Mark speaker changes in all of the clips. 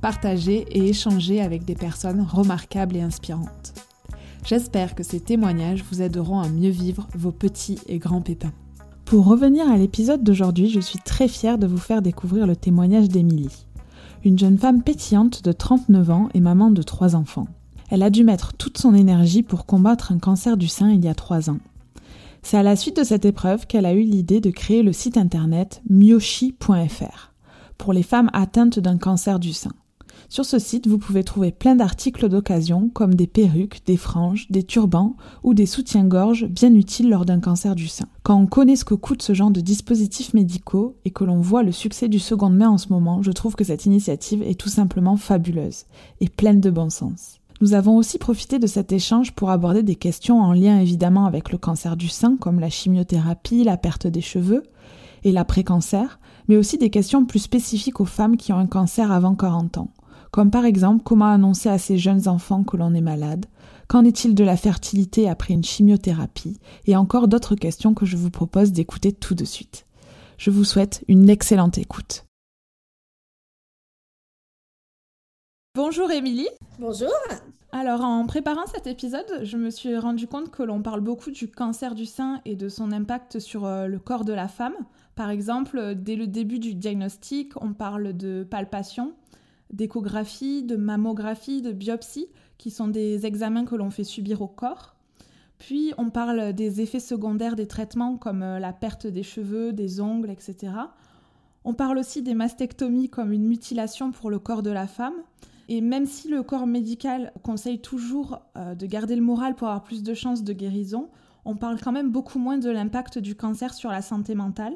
Speaker 1: partager et échanger avec des personnes remarquables et inspirantes. J'espère que ces témoignages vous aideront à mieux vivre vos petits et grands pépins. Pour revenir à l'épisode d'aujourd'hui, je suis très fière de vous faire découvrir le témoignage d'Émilie, une jeune femme pétillante de 39 ans et maman de trois enfants. Elle a dû mettre toute son énergie pour combattre un cancer du sein il y a trois ans. C'est à la suite de cette épreuve qu'elle a eu l'idée de créer le site internet myoshi.fr pour les femmes atteintes d'un cancer du sein. Sur ce site, vous pouvez trouver plein d'articles d'occasion comme des perruques, des franges, des turbans ou des soutiens-gorge bien utiles lors d'un cancer du sein. Quand on connaît ce que coûte ce genre de dispositifs médicaux et que l'on voit le succès du seconde main en ce moment, je trouve que cette initiative est tout simplement fabuleuse et pleine de bon sens. Nous avons aussi profité de cet échange pour aborder des questions en lien évidemment avec le cancer du sein comme la chimiothérapie, la perte des cheveux et l'après-cancer, mais aussi des questions plus spécifiques aux femmes qui ont un cancer avant 40 ans comme par exemple comment annoncer à ces jeunes enfants que l'on est malade, qu'en est-il de la fertilité après une chimiothérapie, et encore d'autres questions que je vous propose d'écouter tout de suite. Je vous souhaite une excellente écoute. Bonjour Émilie.
Speaker 2: Bonjour.
Speaker 1: Alors en préparant cet épisode, je me suis rendu compte que l'on parle beaucoup du cancer du sein et de son impact sur euh, le corps de la femme. Par exemple, dès le début du diagnostic, on parle de palpation, d'échographie, de mammographie, de biopsie, qui sont des examens que l'on fait subir au corps. Puis on parle des effets secondaires des traitements comme euh, la perte des cheveux, des ongles, etc. On parle aussi des mastectomies comme une mutilation pour le corps de la femme. Et même si le corps médical conseille toujours euh, de garder le moral pour avoir plus de chances de guérison, on parle quand même beaucoup moins de l'impact du cancer sur la santé mentale.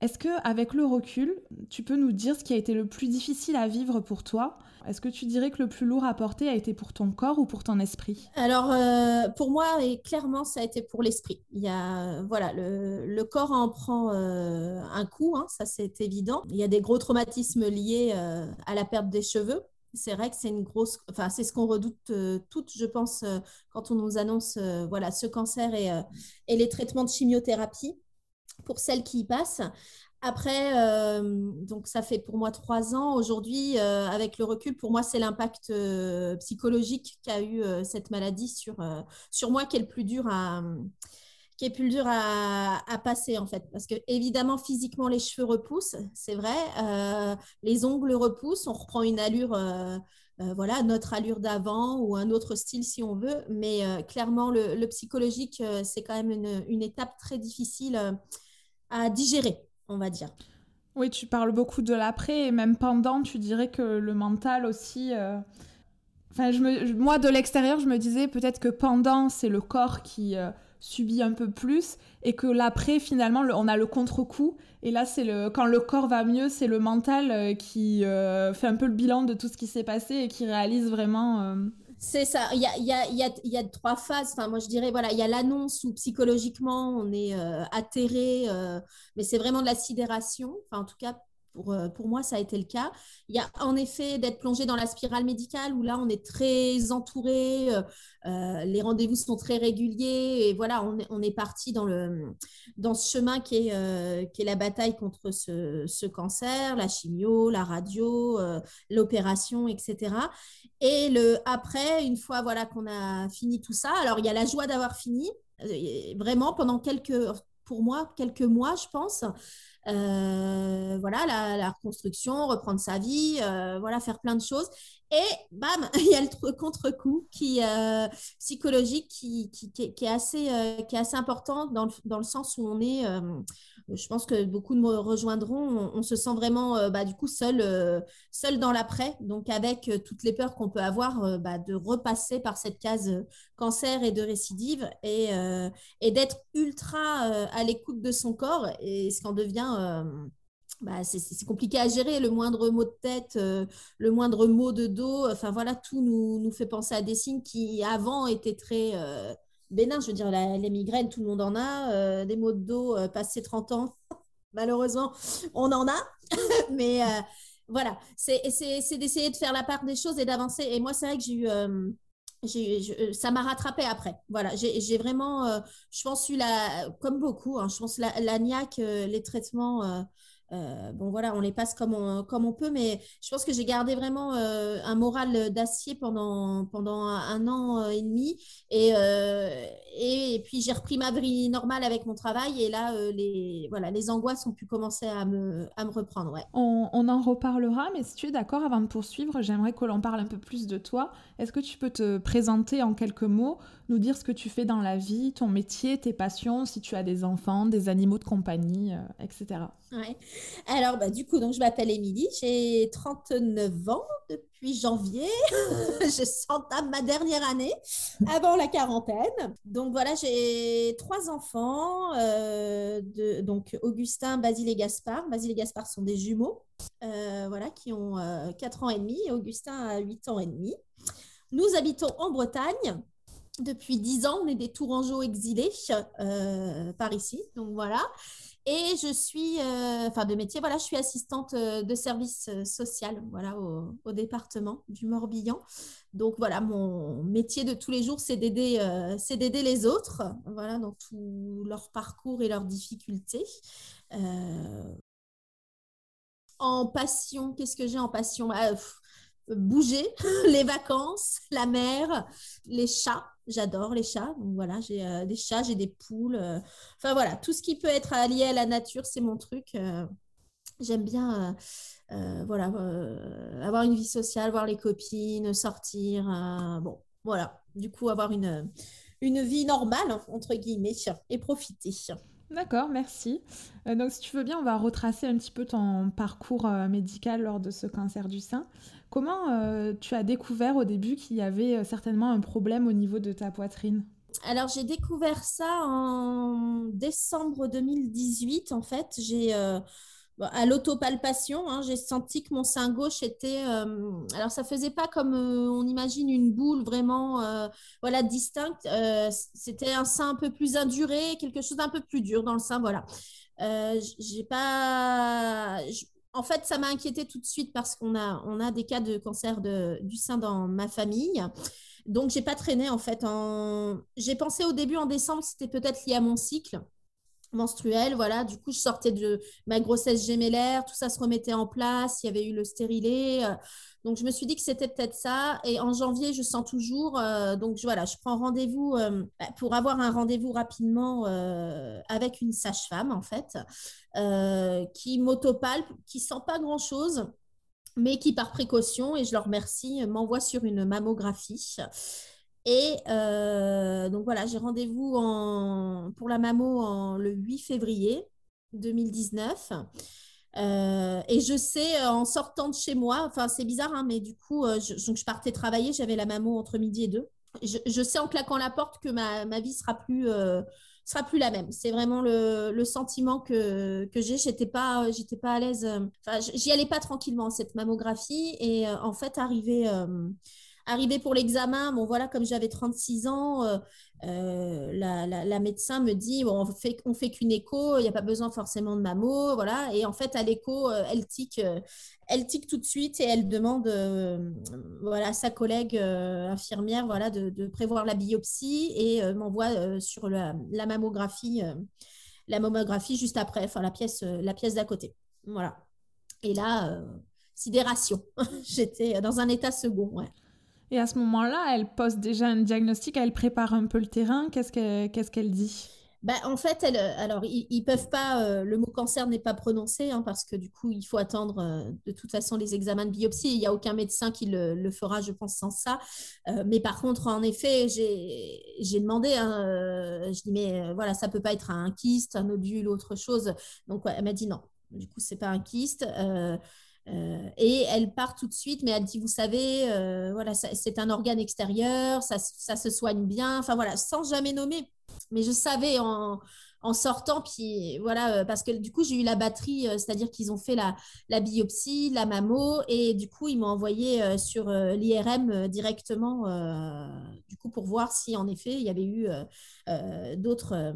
Speaker 1: Est-ce que, avec le recul, tu peux nous dire ce qui a été le plus difficile à vivre pour toi? Est-ce que tu dirais que le plus lourd à porter a été pour ton corps ou pour ton esprit?
Speaker 2: Alors, euh, pour moi, et clairement, ça a été pour l'esprit. Il y a, voilà, le, corps en prend euh, un coup, hein, ça c'est évident. Il y a des gros traumatismes liés euh, à la perte des cheveux. C'est vrai que c'est une grosse, enfin c'est ce qu'on redoute toutes, je pense, quand on nous annonce voilà ce cancer et, et les traitements de chimiothérapie pour celles qui y passent. Après, euh, donc ça fait pour moi trois ans. Aujourd'hui, euh, avec le recul, pour moi, c'est l'impact euh, psychologique qu'a eu cette maladie sur, sur moi qui est le plus dur à qui est plus dur à, passer en fait parce que évidemment physiquement les cheveux repoussent c'est vrai les ongles repoussent on reprend une allure voilà notre allure d'avant ou un autre style si on veut mais clairement le, psychologique c'est quand même une, étape très difficile à digérer, on va dire.
Speaker 1: Oui, tu parles beaucoup de l'après et même pendant, tu dirais que le mental aussi. Euh, enfin, je me... moi, de l'extérieur, je me disais peut-être que pendant, c'est le corps qui euh, subit un peu plus et que l'après, finalement, on a le contre-coup. Et là, c'est le quand le corps va mieux, c'est le mental euh, qui fait un peu le bilan de tout ce qui s'est passé et qui réalise vraiment
Speaker 2: c'est ça. Il y a, trois phases. Enfin, moi, je dirais, voilà, il y a l'annonce où psychologiquement, on est euh, atterré, euh, mais c'est vraiment de la sidération. Enfin, en tout cas, pour, euh, pour, moi, ça a été le cas. Il y a en effet d'être plongé dans la spirale médicale où là, on est très entouré, les rendez-vous sont très réguliers et voilà, on est, on est parti dans, le, dans ce chemin qui est, qui est la bataille contre ce, ce, cancer, la chimio, la radio, l'opération, etc. Et le après, une fois voilà qu'on a fini tout ça, alors il y a la joie d'avoir fini, euh, vraiment pendant quelques, pour moi, quelques mois, je pense. Euh, voilà, la, reconstruction, reprendre sa vie, euh, voilà, faire plein de choses. Et bam, il y a le contre-coup qui psychologique qui, qui, est assez, qui est assez important dans le, dans le sens où on est je pense que beaucoup me rejoindront. On, se sent vraiment, euh, bah, du coup, seul, euh, seul dans l'après. Donc, avec euh, toutes les peurs qu'on peut avoir bah, de repasser par cette case cancer et de récidive et, et d'être ultra à l'écoute de son corps et ce qu'en devient bah, c'est compliqué à gérer. Le moindre mot de tête, euh, le moindre mot de dos, enfin voilà, tout nous, nous, fait penser à des signes qui avant étaient très euh, bénins. Je veux dire, les migraines, tout le monde en a. Euh, des maux de dos passé 30 ans, malheureusement, on en a. Mais voilà, c'est d'essayer de faire la part des choses et d'avancer. Et moi, c'est vrai que j'ai eu ça m'a rattrapé après. Voilà, j'ai vraiment, je pense, eu la, comme beaucoup, hein, je pense la, la les traitements euh, bon, voilà, on les passe comme on, comme on peut, mais je pense que j'ai gardé vraiment euh, un moral d'acier pendant, pendant un, an et demi. Et, euh, et, puis, j'ai repris ma vie normale avec mon travail. Et là, les, voilà, les angoisses ont pu commencer à me, à me reprendre. Ouais.
Speaker 1: On, on, en reparlera, mais si tu es d'accord, avant de poursuivre, j'aimerais que l'on parle un peu plus de toi. Est-ce que tu peux te présenter en quelques mots, nous dire ce que tu fais dans la vie, ton métier, tes passions, si tu as des enfants, des animaux de compagnie, etc.
Speaker 2: Ouais. Alors, bah, du coup, donc, je m'appelle Émilie, j'ai 39 ans depuis janvier. je s'entame ma dernière année avant la quarantaine. Donc, voilà, j'ai trois enfants, euh, donc Augustin, Basile et Gaspard. Basile et Gaspard sont des jumeaux, euh, voilà, qui ont 4 euh, ans et demi Augustin a 8 ans et demi. Nous habitons en Bretagne. Depuis 10 ans, on est des Tourangeaux exilés par ici. Donc voilà. Et je suis, euh, enfin de métier, voilà, je suis assistante euh, de service euh, social, voilà, au, département du Morbihan. Donc voilà, mon métier de tous les jours, c'est d'aider, c'est d'aider les autres, voilà, dans tout leur parcours et leurs difficultés. En passion, qu'est-ce que j'ai en passion? Bah, Bouger, les vacances, la mer, les chats J'adore les chats. Donc voilà, j'ai euh, des chats, j'ai des poules. Euh. Enfin voilà, tout ce qui peut être lié à la nature, c'est mon truc. Euh. J'aime bien voilà, avoir une vie sociale, voir les copines, sortir. bon, voilà. Du coup, avoir une, une vie normale, entre guillemets, et profiter.
Speaker 1: D'accord, merci. donc, si tu veux bien, on va retracer un petit peu ton parcours médical lors de ce cancer du sein. Comment euh, tu as découvert au début qu'il y avait euh, certainement un problème au niveau de ta poitrine?
Speaker 2: Alors, j'ai découvert ça en décembre 2018. En fait, j'ai euh, à l'autopalpation, hein, j'ai senti que mon sein gauche était. alors, ça faisait pas comme on imagine une boule vraiment, voilà, distincte. C'était un sein un peu plus induré, quelque chose d'un peu plus dur dans le sein, voilà. j'ai pas en fait, ça m'a inquiété tout de suite parce qu'on a, on a des cas de cancer du sein dans ma famille. Donc, j'ai pas traîné en fait. En... J'ai pensé au début en décembre, c'était peut-être lié à mon cycle menstruel. Voilà, du coup, je sortais de ma grossesse gémellaire, tout ça se remettait en place. Il y avait eu le stérilet. Donc, je me suis dit que c'était peut-être ça. Et en janvier, je sens toujours. Euh, donc, voilà, je prends rendez-vous euh, bah, pour avoir un rendez-vous rapidement euh, avec une sage-femme, en fait, qui m'autopalpe, qui sent pas grand-chose, mais qui, par précaution, et je leur remercie, m'envoie sur une mammographie. Et donc, voilà, j'ai rendez-vous pour la mammo en, le 8 février 2019. Euh, et je sais, euh, en sortant de chez moi, enfin c'est bizarre, hein, mais du coup, euh, je, donc je partais travailler, j'avais la maman entre midi et deux. Je, sais en claquant la porte que ma, vie sera plus, sera plus la même. C'est vraiment le, sentiment que, que j'ai. J'étais pas, pas à l'aise. Enfin, j'y allais pas tranquillement cette mammographie. Et en fait, arrivé Arrivé pour l'examen, bon voilà, comme j'avais 36 ans, euh, euh, la, médecin me dit bon, on fait, on fait qu'une écho, il n'y a pas besoin forcément de mammo, voilà. Et en fait, à l'écho, euh, elle tique, elle tique tout de suite et elle demande voilà, à sa collègue infirmière voilà, de, prévoir la biopsie et m'envoie sur la, mammographie, la mammographie juste après, enfin la pièce, la pièce d'à côté. Voilà. Et là, sidération. J'étais dans un état second. Ouais.
Speaker 1: Et à ce moment-là, elle pose déjà un diagnostic, elle prépare un peu le terrain. Qu'est-ce qu'elle dit?
Speaker 2: Bah, en fait, elle, alors ils, peuvent pas. Euh, le mot cancer n'est pas prononcé hein, parce que du coup, il faut attendre euh, de toute façon les examens de biopsie. Il n'y a aucun médecin qui le, fera, je pense, sans ça. Euh, mais par contre, en effet, j'ai demandé. Hein, je dis mais voilà, ça peut pas être un kyste, un nodule, autre chose. Donc elle m'a dit non. Du coup, c'est pas un kyste. Euh, et elle part tout de suite, mais elle dit, vous savez, euh, voilà, c'est un organe extérieur, ça, ça, se soigne bien, enfin voilà, sans jamais nommer. Mais je savais en, en sortant, puis voilà, parce que du coup, j'ai eu la batterie, c'est-à-dire qu'ils ont fait la, la, biopsie, la mammo, et du coup, ils m'ont envoyé sur l'IRM directement, du coup, pour voir si en effet, il y avait eu d'autres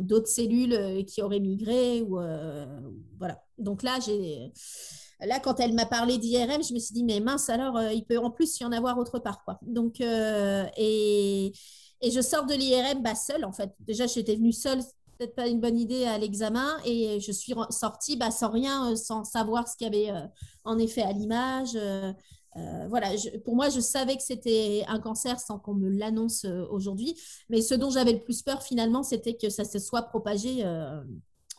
Speaker 2: d'autres cellules qui auraient migré, ou voilà. Donc là, j'ai Là, quand elle m'a parlé d'IRM, je me suis dit, mais mince, alors, euh, il peut en plus y en avoir autre part. Quoi. Donc, euh, et, je sors de l'IRM bah, seule, en fait. Déjà, j'étais venue seule, peut-être pas une bonne idée à l'examen, et je suis sortie bah, sans rien, euh, sans savoir ce qu'il y avait en effet à l'image. voilà, pour moi, je savais que c'était un cancer sans qu'on me l'annonce aujourd'hui. Mais ce dont j'avais le plus peur, finalement, c'était que ça se soit propagé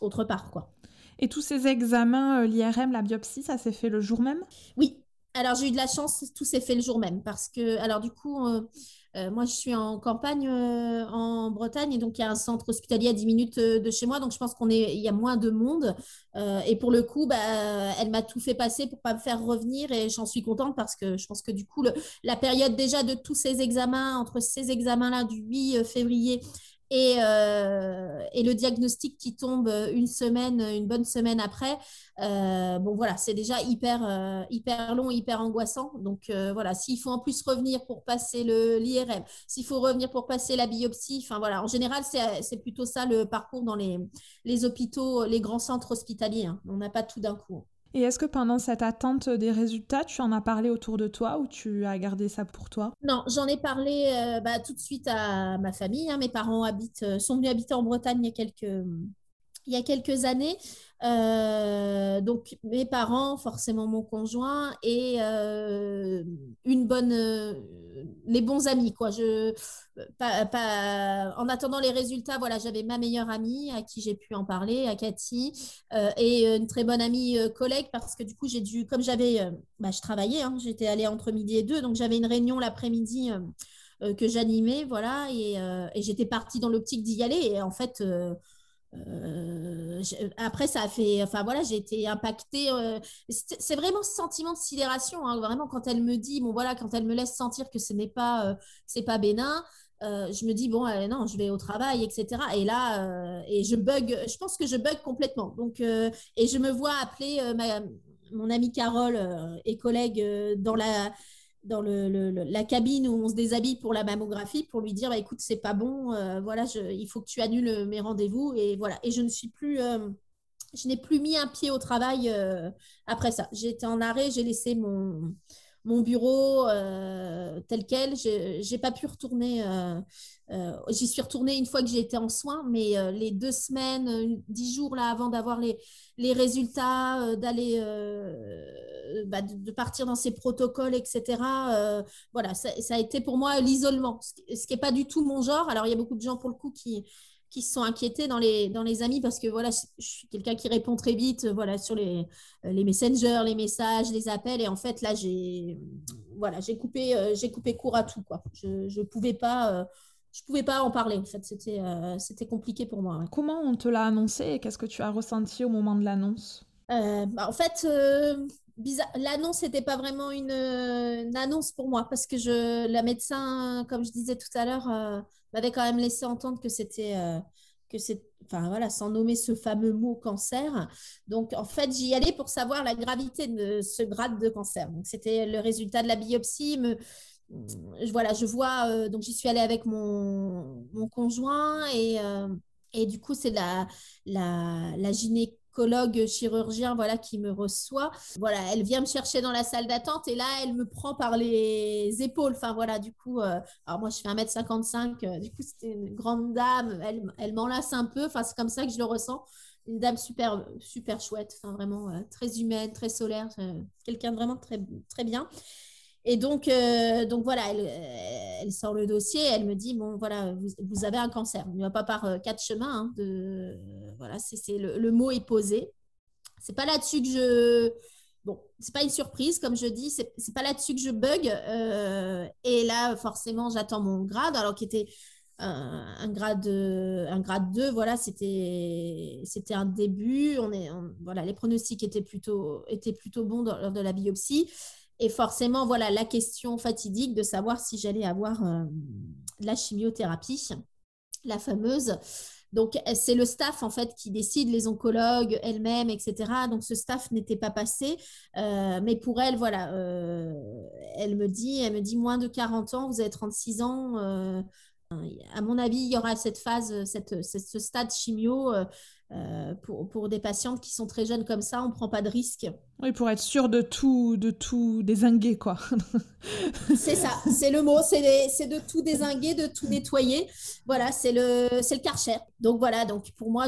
Speaker 2: autre part. Quoi.
Speaker 1: Et tous ces examens, euh, l'IRM, la biopsie, ça s'est fait le jour même?
Speaker 2: Oui. Alors j'ai eu de la chance, tout s'est fait le jour même parce que, alors du coup, euh, euh, moi je suis en campagne en Bretagne et donc il y a un centre hospitalier à 10 minutes de chez moi, donc je pense qu'on est, il y a moins de monde. et pour le coup, bah, elle m'a tout fait passer pour pas me faire revenir et j'en suis contente parce que je pense que du coup, la période déjà de tous ces examens, entre ces examens-là du 8 février et, euh, et, le diagnostic qui tombe une semaine, une bonne semaine après, euh, voilà, c'est déjà hyper, euh, hyper long, hyper angoissant. Donc voilà, s'il faut en plus revenir pour passer l'IRM, s'il faut revenir pour passer la biopsie, enfin voilà, en général, c'est plutôt ça le parcours dans les, hôpitaux, les grands centres hospitaliers. Hein. On n'a pas tout d'un coup.
Speaker 1: Et est-ce que pendant cette attente des résultats, tu en as parlé autour de toi ou tu as gardé ça pour toi?
Speaker 2: Non, j'en ai parlé euh, bah, tout de suite à ma famille. Hein. Mes parents habitent, euh, sont venus habiter en Bretagne il y a quelques, il y a quelques années. Euh, donc mes parents, forcément mon conjoint et euh, une bonne, euh, les bons amis quoi. Je, pas, en attendant les résultats, voilà, j'avais ma meilleure amie à qui j'ai pu en parler, à Cathy, et une très bonne amie collègue parce que du coup j'ai dû, comme j'avais, bah, je travaillais, hein, j'étais allée entre midi et deux, donc j'avais une réunion l'après-midi. que j'animais, voilà, et, j'étais partie dans l'optique d'y aller. Et en fait, après, ça a fait. Enfin, voilà, j'ai été impactée. Euh, c'est vraiment ce sentiment de sidération. Hein, vraiment, quand elle me dit, bon, voilà, quand elle me laisse sentir que ce n'est pas, euh, pas bénin, je me dis, bon, non, je vais au travail, etc. Et là, et je bug. Je pense que je bug complètement. Donc, et je me vois appeler ma, mon amie Carole et collègue dans la dans la cabine où on se déshabille pour la mammographie pour lui dire bah, écoute c'est pas bon euh, voilà il faut que tu annules mes rendez-vous et voilà. Et je ne suis plus euh, je n'ai plus mis un pied au travail euh, après ça. Été en arrêt j'ai laissé mon mon bureau tel quel j'ai pas pu retourner j'y suis retournée une fois que j'ai été en soins mais les deux semaines dix jours là avant d'avoir les les résultats d'aller euh, bah, de, partir dans ces protocoles, etc. Euh, voilà, ça, a été pour moi l'isolement, ce qui n'est pas du tout mon genre. Alors, il y a beaucoup de gens, pour le coup, qui, qui se sont inquiétés dans les, dans les amis parce que voilà, je suis quelqu'un qui répond très vite voilà, sur les, les messengers, les messages, les appels. Et en fait, là, j'ai voilà, j'ai coupé, euh, j'ai coupé court à tout. Quoi. Je ne pouvais pas. je pouvais pas en parler. En fait, c'était c'était compliqué pour moi.
Speaker 1: Comment on te l'a annoncé et qu'est-ce que tu as ressenti au moment de l'annonce?
Speaker 2: Bah, En fait, L'annonce n'était pas vraiment une, annonce pour moi parce que je, la médecin, comme je disais tout à l'heure, euh, m'avait quand même laissé entendre que c'était, euh, que c'est, enfin voilà, sans nommer ce fameux mot cancer. Donc en fait, j'y allais pour savoir la gravité de ce grade de cancer. Donc c'était le résultat de la biopsie. Me, voilà, je vois, euh, donc j'y suis allée avec mon, mon conjoint et, et du coup c'est la, la, la gynéco chirurgien voilà qui me reçoit. Voilà elle vient me chercher dans la salle d'attente et là elle me prend par les épaules. Enfin voilà du coup euh, alors moi je fais 1m55 euh, du coup c'était une grande dame. Elle, elle m'enlace un peu. Enfin c'est comme ça que je le ressens. Une dame super super chouette. Enfin vraiment euh, très humaine très solaire quelqu'un de vraiment très très bien et donc, euh, donc voilà, elle, sort le dossier, elle me dit bon voilà, vous, avez un cancer. Il ne va pas par euh, quatre chemins. Hein, voilà, c'est le, mot est posé. C'est pas là-dessus que je bon, c'est pas une surprise comme je dis. C'est pas là-dessus que je bug. Euh, et là, forcément, j'attends mon grade, alors qui était un, grade un grade 2 voilà c'était c'était un début on est voilà les pronostics étaient plutôt étaient plutôt bons lors de la biopsie et forcément, voilà la question fatidique de savoir si j'allais avoir euh, la chimiothérapie, la fameuse. Donc, c'est le staff, en fait, qui décide, les oncologues elles-mêmes, etc. Donc, ce staff n'était pas passé. mais pour elle, voilà, elle me dit, elle me dit, moins de 40 ans, vous avez 36 ans. à mon avis, il y aura cette phase, cette, ce stade chimio euh, pour, pour, des patientes qui sont très jeunes comme ça, on ne prend pas de risque.
Speaker 1: Oui, pour être sûr de tout, de tout désinguer, quoi.
Speaker 2: c'est ça, c'est le mot, c'est de tout désinguer, de tout nettoyer. Voilà, c'est le, le karcher. Donc voilà, donc pour moi,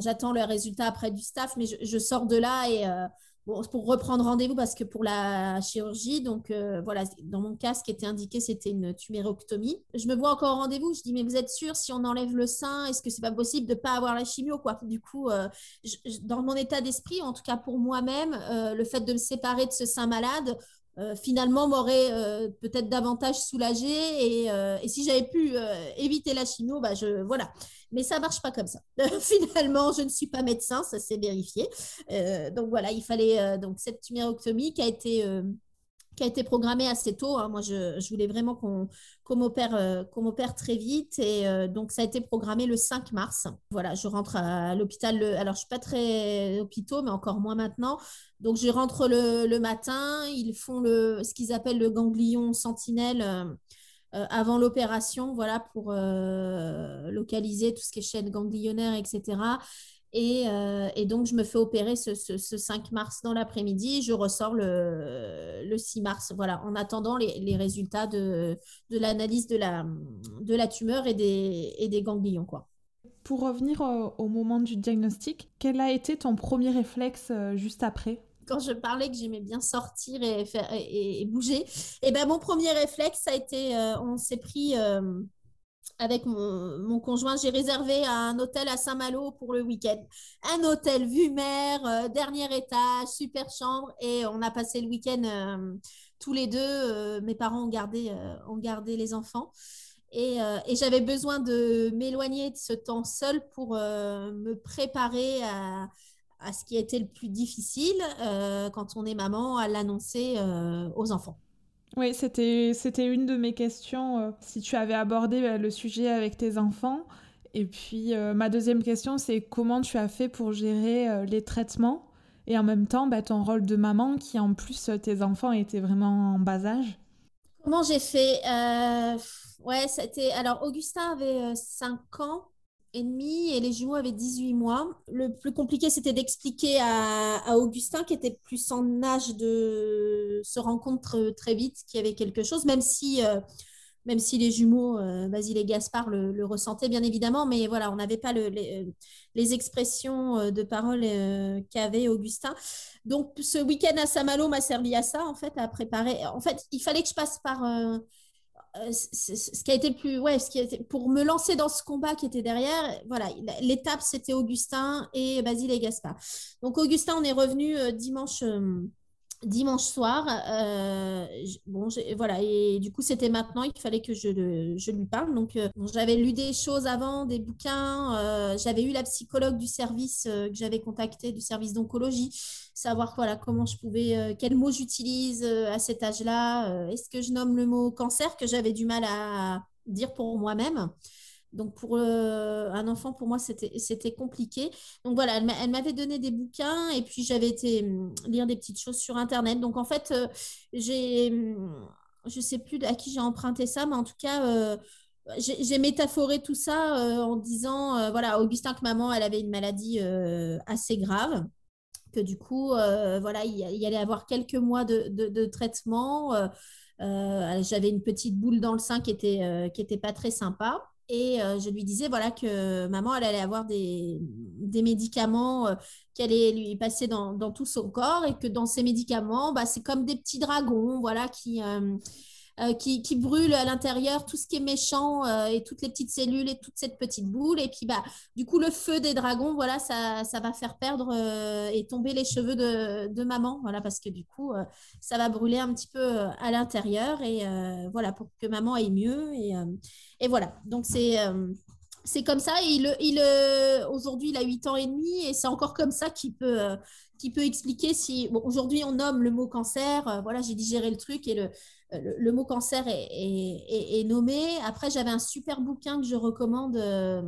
Speaker 2: j'attends bon, le résultat après du staff, mais je, je sors de là et, euh, pour reprendre rendez-vous parce que pour la chirurgie, donc euh, voilà, dans mon cas, ce qui était indiqué, c'était une tumérectomie. Je me vois encore au rendez-vous. Je dis mais vous êtes sûr si on enlève le sein, est-ce que c'est pas possible de pas avoir la chimio quoi? Du coup, euh, dans mon état d'esprit, en tout cas pour moi-même, euh, le fait de me séparer de ce sein malade, euh, finalement m'aurait euh, peut-être davantage soulagé et, euh, et si j'avais pu éviter la chimio, bah voilà. Mais ça marche pas comme ça. finalement, je ne suis pas médecin, ça s'est vérifié. donc voilà, il fallait donc cette tumérectomie qui a été qui a été programmé assez tôt. Hein. Moi, je, voulais vraiment qu'on qu m'opère euh, très vite. Et euh, donc, ça a été programmé le 5 mars. Voilà, je rentre à l'hôpital. Alors, je ne suis pas très hôpitaux, mais encore moins maintenant. Donc, je rentre le, le matin. Ils font le, ce qu'ils appellent le ganglion sentinelle. Euh, avant l'opération, voilà, pour localiser tout ce qui est chaîne ganglionnaire, etc. Euh, et, donc, je me fais opérer ce, 5 mars dans l'après-midi. Je ressors le, 6 mars. Voilà, en attendant les, résultats de, l'analyse de la, de la tumeur et des, et des ganglions. Quoi.
Speaker 1: Pour revenir au, moment du diagnostic, quel a été ton premier réflexe euh, juste après?
Speaker 2: Quand je parlais que j'aimais bien sortir et, faire, et, bouger, et eh ben mon premier réflexe, ça a été, euh, on s'est pris avec mon, conjoint, j'ai réservé un hôtel à Saint-Malo pour le week-end. Un hôtel vue mer, euh, dernier étage, super chambre. Et on a passé le week-end euh, tous les deux. Euh, mes parents ont gardé, ont gardé les enfants. Et, j'avais besoin de m'éloigner de ce temps seul pour me préparer à, à, ce qui a été le plus difficile quand on est maman, à l'annoncer aux enfants.
Speaker 1: Oui, c'était, c'était une de mes questions, euh, si tu avais abordé bah, le sujet avec tes enfants. Et puis, euh, ma deuxième question, c'est comment tu as fait pour gérer euh, les traitements et en même temps bah, ton rôle de maman, qui en plus, tes enfants étaient vraiment en bas âge?
Speaker 2: Comment j'ai fait Ouais, c'était. Alors, Augustin avait 5 ans et demi et les jumeaux avaient 18 mois. Le plus compliqué, c'était d'expliquer à, Augustin, qui était plus en âge de se rencontrer très vite, qu'il y avait quelque chose, même si, euh, même si les jumeaux, euh, Basile et Gaspard, le, ressentaient bien évidemment, mais voilà, on n'avait pas les, expressions euh, de parole qu'avait Augustin. Donc, ce week-end à Saint-Malo m'a servi à ça, en fait, à préparer. En fait, il fallait que je passe par euh, ce qui a été plus ouais ce qui a pour me lancer dans ce combat qui était derrière voilà l'étape c'était Augustin et Basile et Gaspard. Donc Augustin on est revenu euh, dimanche euh, dimanche soir. Euh, voilà, et du coup, c'était maintenant, il fallait que je, lui parle. Donc, euh, j'avais lu des choses avant, des bouquins. Euh, j'avais eu la psychologue du service que j'avais contacté, du service d'oncologie, savoir voilà, comment je pouvais, quels mots j'utilise à cet âge-là. Est-ce que je nomme le mot cancer que j'avais du mal à dire pour moi-même donc pour euh, un enfant, pour moi, c'était compliqué. Donc voilà, elle m'avait donné des bouquins et puis j'avais été hum, lire des petites choses sur Internet. Donc en fait, euh, hum, je ne sais plus à qui j'ai emprunté ça, mais en tout cas, euh, j'ai métaphoré tout ça en disant, voilà, Augustin, que maman, elle avait une maladie assez grave que du coup, voilà, il, allait avoir quelques mois de, traitement. J'avais une petite boule dans le sein qui était, qui était pas très sympa. Et euh, je lui disais voilà que maman, elle allait avoir des, des médicaments euh, qui allaient lui passer dans, dans, tout son corps et que dans ces médicaments, bah, c'est comme des petits dragons voilà, qui, euh, euh, qui, qui, brûle à l'intérieur tout ce qui est méchant et toutes les petites cellules et toute cette petite boule. Et puis, bah, du coup, le feu des dragons, voilà, ça, ça va faire perdre et tomber les cheveux de, de, maman, voilà, parce que du coup, ça va brûler un petit peu à l'intérieur et voilà, pour que maman aille mieux. Et voilà, donc c'est c'est comme ça. il, il, aujourd'hui, il a 8 ans et demi et c'est encore comme ça qu'il peut, qui peut expliquer si. Aujourd'hui, on nomme le mot cancer. voilà, j'ai digéré le truc et le, mot cancer est, nommé. Après, j'avais un super bouquin que je recommande euh,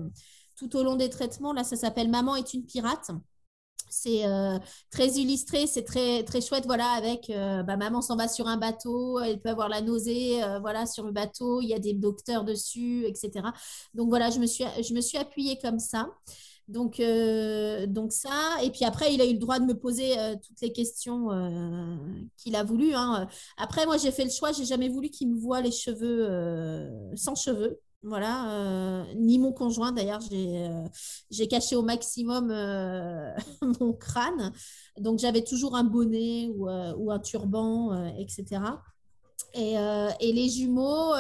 Speaker 2: tout au long des traitements. Là, ça s'appelle Maman est une pirate. C'est très illustré, c'est très, très chouette, voilà, avec bah, maman s'en va sur un bateau, elle peut avoir la nausée, voilà, sur le bateau, il y a des docteurs dessus, etc. Donc voilà, je me suis, je appuyée comme ça. Donc, euh, donc ça, et puis après, il a eu le droit de me poser euh, toutes les questions euh, qu'il a voulu. Hein. Après, moi, j'ai fait le choix, j'ai jamais voulu qu'il me voie les cheveux sans cheveux. Voilà, ni mon conjoint d'ailleurs, j'ai caché au maximum mon crâne. Donc j'avais toujours un bonnet ou, ou un turban, etc. Et, et, les jumeaux,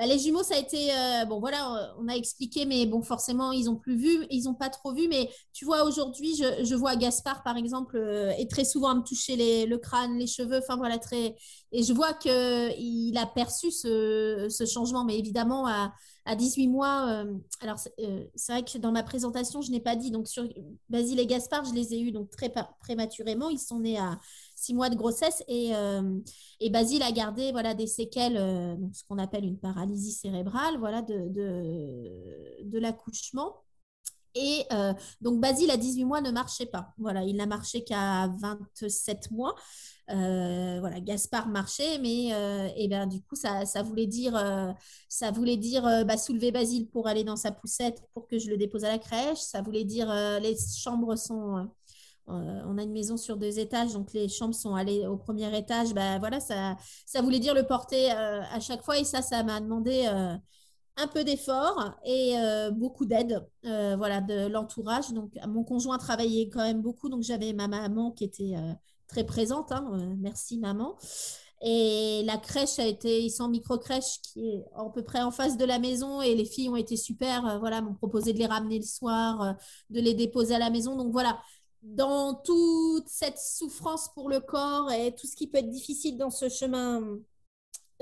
Speaker 2: bah, les jumeaux, ça a été euh, bon. Voilà, on a expliqué, mais bon, forcément, ils ont plus vu, ils ont pas trop vu. Mais tu vois, aujourd'hui, je, vois Gaspard, par exemple, euh, est très souvent à me toucher le crâne, les cheveux. Enfin voilà, très. Et je vois que il a perçu ce, changement. Mais évidemment, à, 18 mois, euh, alors c'est vrai que dans ma présentation, je n'ai pas dit. Donc sur Basile et Gaspard, je les ai eus donc très prématurément. Ils sont nés à six mois de grossesse et, euh, et Basile a gardé voilà, des séquelles, euh, donc ce qu'on appelle une paralysie cérébrale voilà, de, de, de l'accouchement. Et euh, donc Basile à 18 mois ne marchait pas. Voilà, il n'a marché qu'à 27 mois. voilà, Gaspard marchait, mais et ben, du coup, ça, ça voulait dire, ça voulait dire bah, soulever Basile pour aller dans sa poussette pour que je le dépose à la crèche. Ça voulait dire les chambres sont on a une maison sur deux étages, donc les chambres sont allées au premier étage. Ben voilà, ça, ça voulait dire le porter euh, à chaque fois et ça, ça m'a demandé euh, un peu d'effort et beaucoup d'aide, voilà, de l'entourage. Donc mon conjoint travaillait quand même beaucoup, donc j'avais ma maman qui était très présente. Hein, merci maman. Et la crèche a été, sont micro-crèche qui est à peu près en face de la maison et les filles ont été super. voilà, m'ont proposé de les ramener le soir, de les déposer à la maison. Donc voilà, dans toute cette souffrance pour le corps et tout ce qui peut être difficile dans ce chemin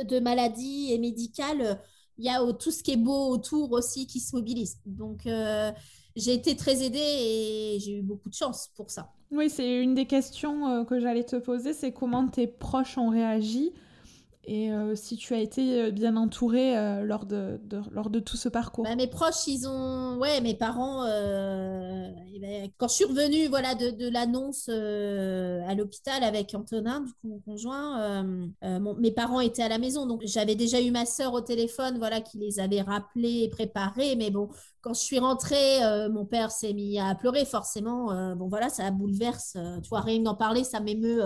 Speaker 2: de maladie et médical, il y a tout ce qui est beau autour aussi qui se mobilise. Donc, euh, j'ai été très aidée et j'ai eu beaucoup de chance pour ça.
Speaker 1: Oui, c'est une des questions euh, que j'allais te poser, c'est comment tes proches ont réagi et euh, si tu as été euh, bien entourée euh, lors, de, lors de tout ce parcours
Speaker 2: bah, Mes proches, ils ont. Ouais, mes parents, eh ben, quand je suis revenue voilà, de, l'annonce à l'hôpital avec Antonin, du coup, mon conjoint, mes parents étaient à la maison. Donc, j'avais déjà eu ma sœur au téléphone voilà, qui les avait rappelés et préparés. Mais bon, quand je suis rentrée, mon père s'est mis à pleurer, forcément. bon, voilà, ça bouleverse. tu vois, rien d'en parler, ça m'émeut,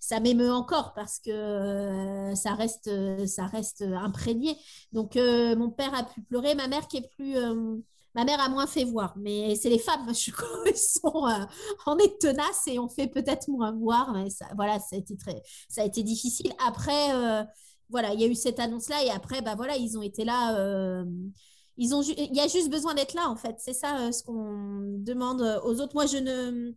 Speaker 2: ça m'émeut encore parce que ça reste, ça reste imprégné. Donc, euh, mon père a pu pleurer, ma mère qui est plus. Euh, ma mère a moins fait voir, mais c'est les femmes, je crois, elles sont, euh, on est tenaces et on fait peut-être moins voir. Mais ça, voilà, ça a été très, ça a été difficile. Après, voilà, il y a eu cette annonce-là et après, bah voilà, ils ont été là. ils ont, il y a juste besoin d'être là, en fait. C'est ça ce qu'on demande aux autres. Moi, je ne,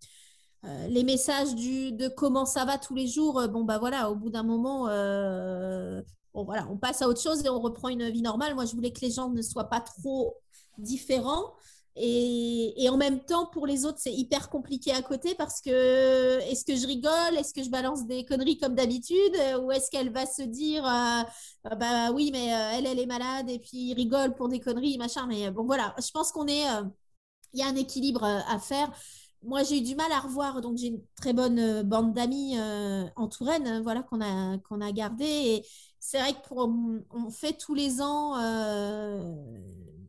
Speaker 2: euh, les messages du, de comment ça va tous les jours, euh, bon, bah voilà, au bout d'un moment, euh, voilà, on passe à autre chose et on reprend une vie normale. Moi, je voulais que les gens ne soient pas trop différents. Et, et en même temps, pour les autres, c'est hyper compliqué à côté parce que est-ce que je rigole? Est-ce que je balance des conneries comme d'habitude? Ou est-ce qu'elle va se dire, bah oui, mais elle, elle est malade et puis rigole pour des conneries, machin. Mais bon, voilà, je pense qu'on est. Il y a un équilibre à faire moi, j'ai eu du mal à revoir. Donc, j'ai une très bonne euh, bande d'amis euh, en Touraine, hein, voilà, qu'on a, qu'on a gardé. Et c'est vrai pour, on fait tous les ans euh,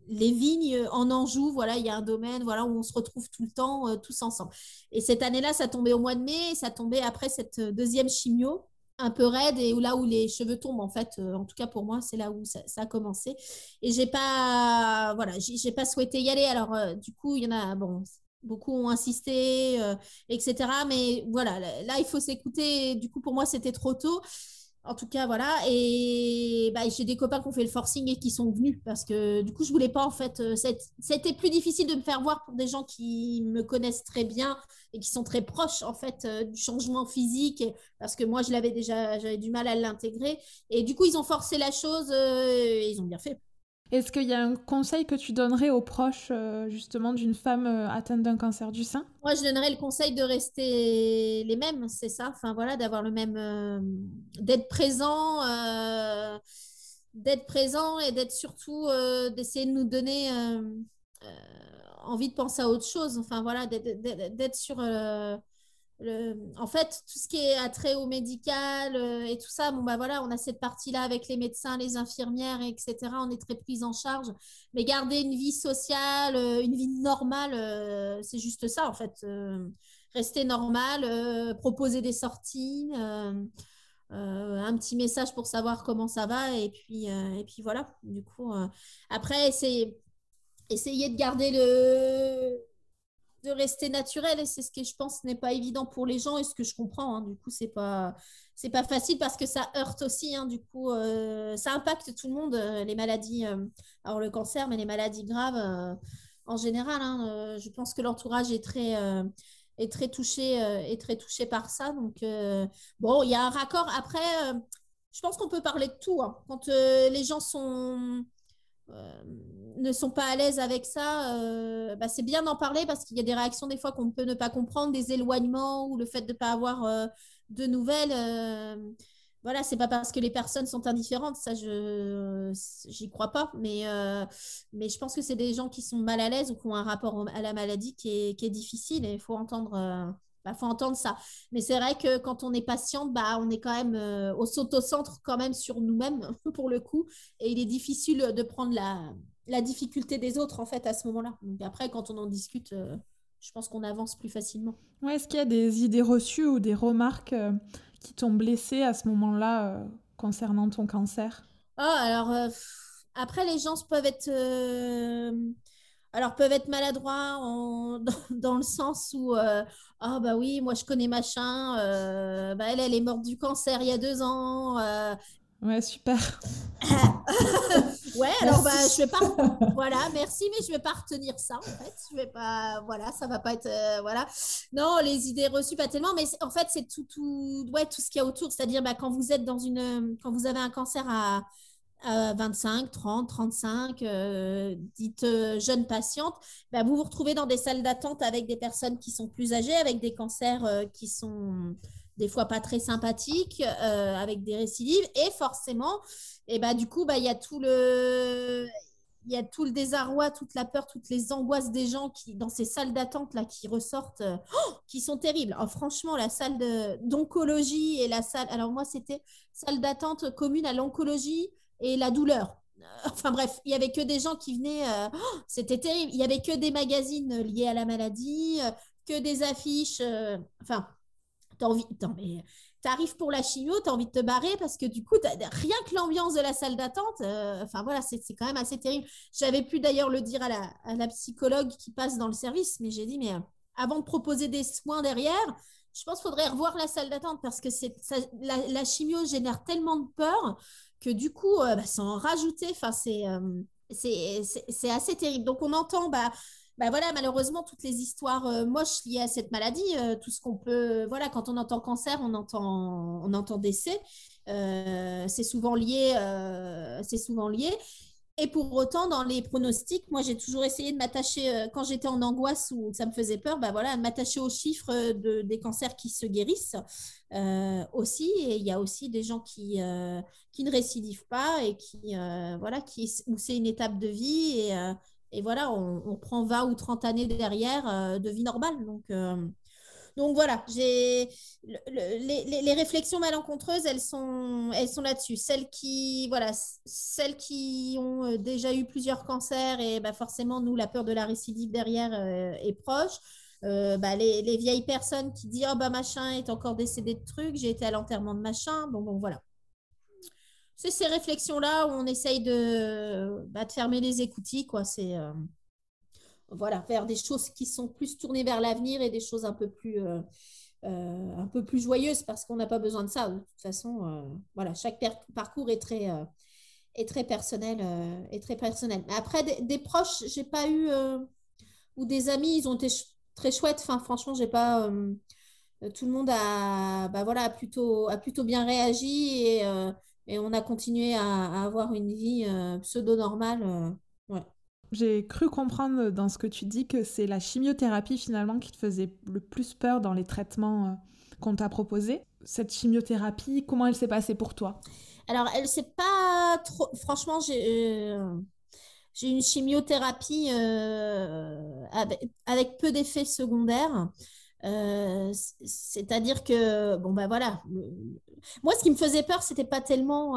Speaker 2: les vignes en Anjou. Voilà, il y a un domaine voilà, où on se retrouve tout le temps, tous ensemble. Et cette année-là, ça tombait au mois de mai. ça tombait après cette deuxième chimio un peu raide et là où les cheveux tombent en fait en tout cas pour moi c'est là où ça, a commencé et j'ai pas voilà j'ai pas souhaité y aller alors du coup il y en a bon beaucoup ont insisté, euh, etc. Mais voilà, là, il faut s'écouter. Du coup, pour moi, c'était trop tôt. En tout cas, voilà. Et bah, j'ai des copains qui ont fait le forcing et qui sont venus parce que du coup, je voulais pas en fait. Euh, c'était plus difficile de me faire voir pour des gens qui me connaissent très bien et qui sont très proches en fait euh, du changement physique parce que moi, je l'avais déjà, j'avais du mal à l'intégrer. Et du coup, ils ont forcé la chose. et ils ont bien fait.
Speaker 1: Est-ce qu'il y a un conseil que tu donnerais aux proches euh, justement d'une femme euh, atteinte d'un cancer du sein?
Speaker 2: Moi, je donnerais le conseil de rester les mêmes, c'est ça? Enfin voilà, d'avoir le même, euh, d'être présent, d'être présent et d'être surtout d'essayer de nous donner envie de penser à autre chose. Enfin, voilà, d'être sur en fait, tout ce qui est attrait au médical euh, et tout ça, bon, bah voilà, on a cette partie-là avec les médecins, les infirmières, etc. On est très prise en charge. Mais garder une vie sociale, euh, une vie normale, euh, c'est juste ça, en fait. rester normal, proposer des sorties, un petit message pour savoir comment ça va. Et puis, et puis voilà. Du coup, après, c'est essayer de garder le de rester naturel et c'est ce que je pense n'est pas évident pour les gens et ce que je comprends. Hein. Du coup, c'est pas c'est pas facile parce que ça heurte aussi. Hein. Du coup, euh, ça impacte tout le monde euh, les maladies. Euh, alors le cancer, mais les maladies graves en général. Hein, je pense que l'entourage est très est très touché est très touché par ça. Donc bon, il y a un raccord. Après, je pense qu'on peut parler de tout. Quand les gens sont ne sont pas à l'aise avec ça, euh, bah, c'est bien d'en parler parce qu'il y a des réactions des fois qu'on peut ne pas comprendre, des éloignements ou le fait de ne pas avoir euh, de nouvelles. Euh, voilà, c'est pas parce que les personnes sont indifférentes, ça je j'y crois pas, mais mais je pense que c'est des gens qui sont mal à l'aise ou qui ont un rapport à la maladie qui est, qui est difficile et il faut entendre bah, faut entendre ça. Mais c'est vrai que quand on est patiente, bah, on est quand même au s'auto-centre quand même sur nous-mêmes pour le coup. Et il est difficile de prendre la, la difficulté des autres, en fait, à ce moment-là. Donc après, quand on en discute, euh, je pense qu'on avance plus facilement.
Speaker 1: Ouais, Est-ce qu'il y a des idées reçues ou des remarques euh, qui t'ont blessé à ce moment-là euh, concernant ton cancer?
Speaker 2: Ah, alors, après, les gens peuvent être... Alors, peuvent être maladroits dans, le sens où, ah bah oui, moi je connais machin, bah elle, elle est morte du cancer il y a deux ans,
Speaker 1: Ouais, super.
Speaker 2: ouais, alors bah, je vais pas. voilà, merci, mais je vais pas retenir ça en fait. Je vais pas. Voilà, ça va pas être. Euh, voilà. Non, les idées reçues, pas tellement, mais en fait, c'est tout, tout, ouais, tout ce qu'il y a autour. C'est-à-dire, bah, quand vous êtes dans une. Quand vous avez un cancer à. 25, 30, 35, dites euh, jeunes patientes, bah, vous vous retrouvez dans des salles d'attente avec des personnes qui sont plus âgées, avec des cancers euh, qui sont des fois pas très sympathiques, euh, avec des récidives. Et forcément, et bah, du coup, bah, il y a tout le. Il y a tout le désarroi, toute la peur, toutes les angoisses des gens qui, dans ces salles d'attente là, qui ressortent, euh, qui sont terribles. Oh, franchement, la salle d'oncologie et la salle. Alors moi, c'était salle d'attente commune à l'oncologie et la douleur. Enfin bref, il y avait que des gens qui venaient. Euh, c'était terrible. Il y avait que des magazines liés à la maladie, que des affiches. enfin, T'as envie, mais t'arrives pour la chimio, t'as envie de te barrer parce que du coup, rien que l'ambiance de la salle d'attente, euh, enfin voilà, c'est quand même assez terrible. J'avais pu d'ailleurs le dire à la, à la, psychologue qui passe dans le service, mais j'ai dit, mais euh, avant de proposer des soins derrière, je pense qu'il faudrait revoir la salle d'attente parce que la, la, chimio génère tellement de peur que du coup, euh, bah, sans rajouter, enfin, c'est assez terrible. Donc, on entend, bah, bah malheureusement, toutes les histoires euh, moches liées à cette maladie, euh, tout ce qu'on peut, voilà, quand on entend cancer, on entend, on entend décès, euh, c'est souvent lié, c'est souvent lié. Et pour autant, dans les pronostics, moi, j'ai toujours essayé de m'attacher, quand j'étais en angoisse ou ça me faisait peur, bah voilà, m'attacher aux chiffres de, des cancers qui se guérissent aussi. Et il y a aussi des gens qui, qui ne récidivent pas et qui, voilà, qui, où c'est une étape de vie et voilà, on, prend 20 ou 30 années derrière euh, de vie normale. Donc, euh, donc voilà, j'ai les, réflexions malencontreuses, elles sont, elles sont là-dessus. Celles qui, voilà, celles qui ont euh, déjà eu plusieurs cancers et bah forcément, nous, la peur de la récidive derrière est proche. Bah, les, vieilles personnes qui disent oh bah machin est encore décédé de trucs, j'ai été à l'enterrement de machin. Bon, bon voilà c'est ces réflexions-là où on essaye de, bah, de fermer les écoutilles, quoi. C'est euh, voilà, faire des choses qui sont plus tournées vers l'avenir et des choses un peu plus, euh, euh, un peu plus joyeuses parce qu'on n'a pas besoin de ça. De toute façon, voilà, chaque parcours est très, est très personnel, est très personnel. Après, des, des proches, j'ai pas eu ou des amis, ils ont été très chouettes. Franchement, j'ai pas tout le monde a, bah voilà, plutôt, a plutôt bien réagi et, et on a continué à, avoir une vie euh, pseudo-normale. Euh,
Speaker 1: J'ai cru comprendre dans ce que tu dis que c'est la chimiothérapie finalement qui te faisait le plus peur dans les traitements euh, qu'on t'a proposés. Cette chimiothérapie, comment elle s'est passée pour toi?
Speaker 2: Alors, elle s'est pas trop. Franchement, j'ai j'ai une chimiothérapie avec, peu d'effets secondaires. C'est-à-dire que, bon, ben voilà, moi, ce qui me faisait peur, c'était pas tellement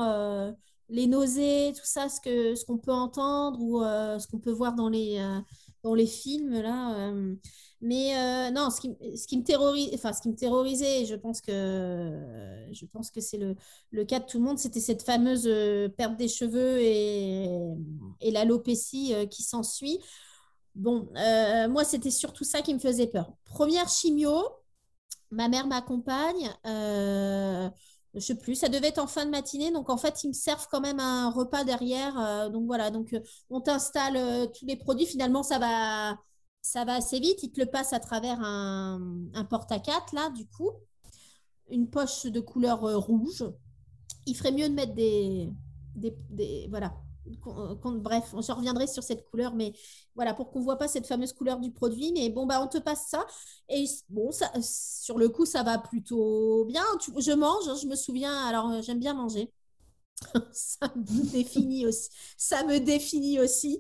Speaker 2: les nausées, tout ça, ce que ce qu'on peut entendre ou ce qu'on peut voir dans les dans les films là. mais non, ce qui, ce qui me terrorise, enfin ce qui me terrorisait, je pense que je pense que c'est le, le, cas de tout le monde, c'était cette fameuse perte des cheveux et, et l'alopécie qui s'ensuit. Bon, moi c'était surtout ça qui me faisait peur. Première chimio, ma mère m'accompagne. Je sais plus, ça devait être en fin de matinée, donc en fait ils me servent quand même un repas derrière. Euh, donc voilà, donc euh, on t'installe euh, tous les produits. Finalement, ça va, ça va assez vite. Ils te le passent à travers un, porte à quatre là, du coup, une poche de couleur rouge. Il ferait mieux de mettre des voilà, euh, bref, je reviendrai sur cette couleur, mais voilà, pour qu'on ne voit pas cette fameuse couleur du produit. Mais bon, bah, on te passe ça. Et bon, sur le coup, ça va plutôt bien. je mange, hein, je me souviens, alors euh, j'aime bien manger. ça me définit aussi. Ça me définit aussi.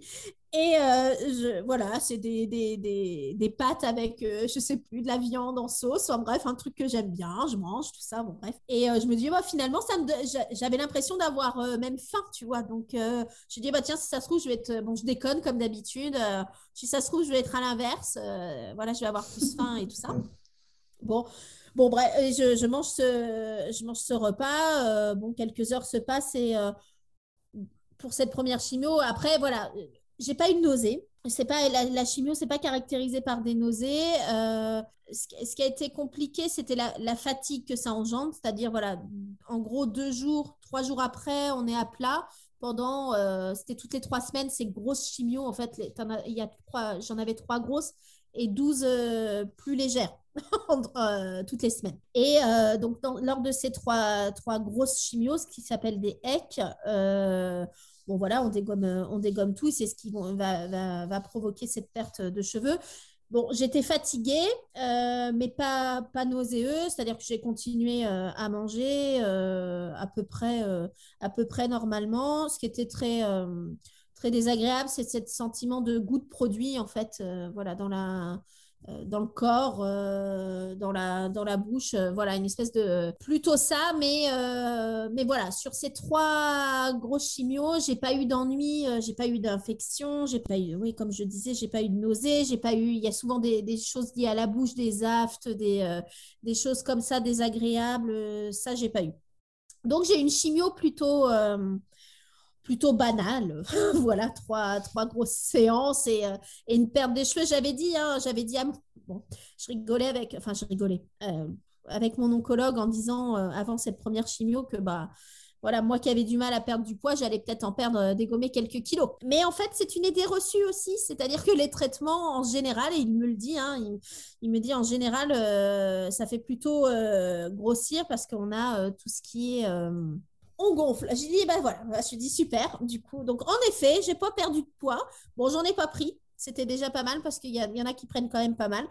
Speaker 2: Et euh, voilà, c'est des, des, des, des, pâtes avec, euh, je sais plus, de la viande en sauce. En bref, un truc que j'aime bien, je mange, tout ça, bon bref. Et euh, je me dis, bah, finalement, ça j'avais l'impression d'avoir même faim, tu vois. Donc, je dis, bah, tiens, si ça se trouve, je vais être, bon, je déconne comme d'habitude. si ça se trouve, je vais être à l'inverse. voilà, je vais avoir plus faim et tout ça. Bon, bon bref, je, je, mange, ce, je mange ce repas. bon, quelques heures se passent et pour cette première chimio, après, voilà j'ai pas eu de nausée. C'est pas la, la chimio, c'est pas caractérisé par des nausées. Euh, ce, qui a été compliqué, c'était la, fatigue que ça engendre, c'est-à-dire voilà, en gros deux jours, trois jours après, on est à plat. Pendant, euh, c'était toutes les trois semaines, ces grosses chimio. En fait, il j'en avais trois grosses et douze euh, plus légères toutes les semaines. Et donc, lors de ces trois, grosses chimios, ce qui s'appelle des EC, bon voilà, on dégomme, euh, on dégomme tout, c'est ce qui va, provoquer cette perte de cheveux. Bon, j'étais fatiguée, euh, mais pas, pas nauséeuse, c'est-à-dire que j'ai continué euh, à manger à, peu près, à peu près normalement. Ce qui était très, très désagréable, c'est ce sentiment de goût de produit, en fait, voilà, dans la, dans le corps, euh, dans, la, dans la bouche. Euh, voilà, une espèce de. Plutôt ça, mais, mais voilà, sur ces trois grosses chimios, j'ai pas eu d'ennui, j'ai pas eu d'infection, j'ai pas eu, oui, comme je disais, j'ai pas eu de nausées, j'ai pas eu. Il y a souvent des, des, choses liées à la bouche, des aftes, des, des choses comme ça désagréables. ça, j'ai pas eu. Donc, j'ai une chimio plutôt plutôt banal. voilà, trois, trois grosses séances et, euh, et, une perte des cheveux. J'avais dit, hein, j'avais dit à bon, je rigolais avec, enfin, je rigolais euh, avec mon oncologue en disant euh, avant cette première chimio que bah voilà, moi qui avais du mal à perdre du poids, j'allais peut-être en perdre, dégommer quelques kilos. Mais en fait, c'est une idée reçue aussi. C'est-à-dire que les traitements, en général, et il me le dit, hein, il, me dit en général, ça fait plutôt grossir parce qu'on a tout ce qui est on gonfle. J'ai dit, ben voilà, je me suis dit super. Du coup, donc en effet, j'ai pas perdu de poids. Bon, j'en ai pas pris. C'était déjà pas mal parce qu'il y, y, en a qui prennent quand même pas mal.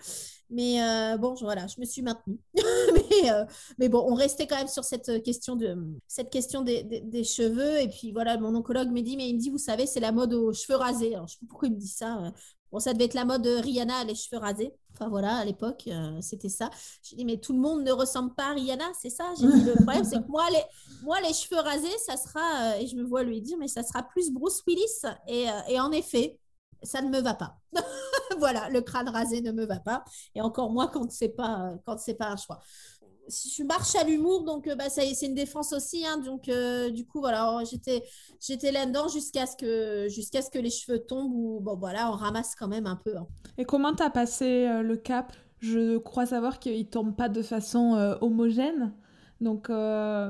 Speaker 2: Mais euh, bon, voilà, je me suis maintenue. mais, euh, mais, bon, on restait quand même sur cette question, de, cette question des, cheveux. Et puis voilà, mon oncologue me dit, mais il me dit, vous savez, c'est la mode aux cheveux rasés. Alors, je sais pas pourquoi il me dit ça. Bon, ça devait être la mode Rihanna, les cheveux rasés. Enfin voilà, à l'époque, euh, c'était ça. J'ai dit, mais tout le monde ne ressemble pas à Rihanna, c'est ça? J'ai dit, le problème, c'est que moi les, moi, les cheveux rasés, ça sera, euh, et je me vois lui dire, mais ça sera plus Bruce Willis. Et, euh, et en effet, ça ne me va pas. voilà, le crâne rasé ne me va pas. Et encore moins quand ce n'est pas, pas un choix je marche à l'humour, donc euh, bah, c'est une défense aussi. Hein, donc, euh, du coup, voilà, j'étais, j'étais là-dedans jusqu'à ce, que, jusqu'à ce que les cheveux tombent ou bon, voilà, on ramasse quand même un peu. Hein.
Speaker 1: Et comment tu as passé euh, le cap? Je crois savoir qu'il ne tombe pas de façon homogène. Donc,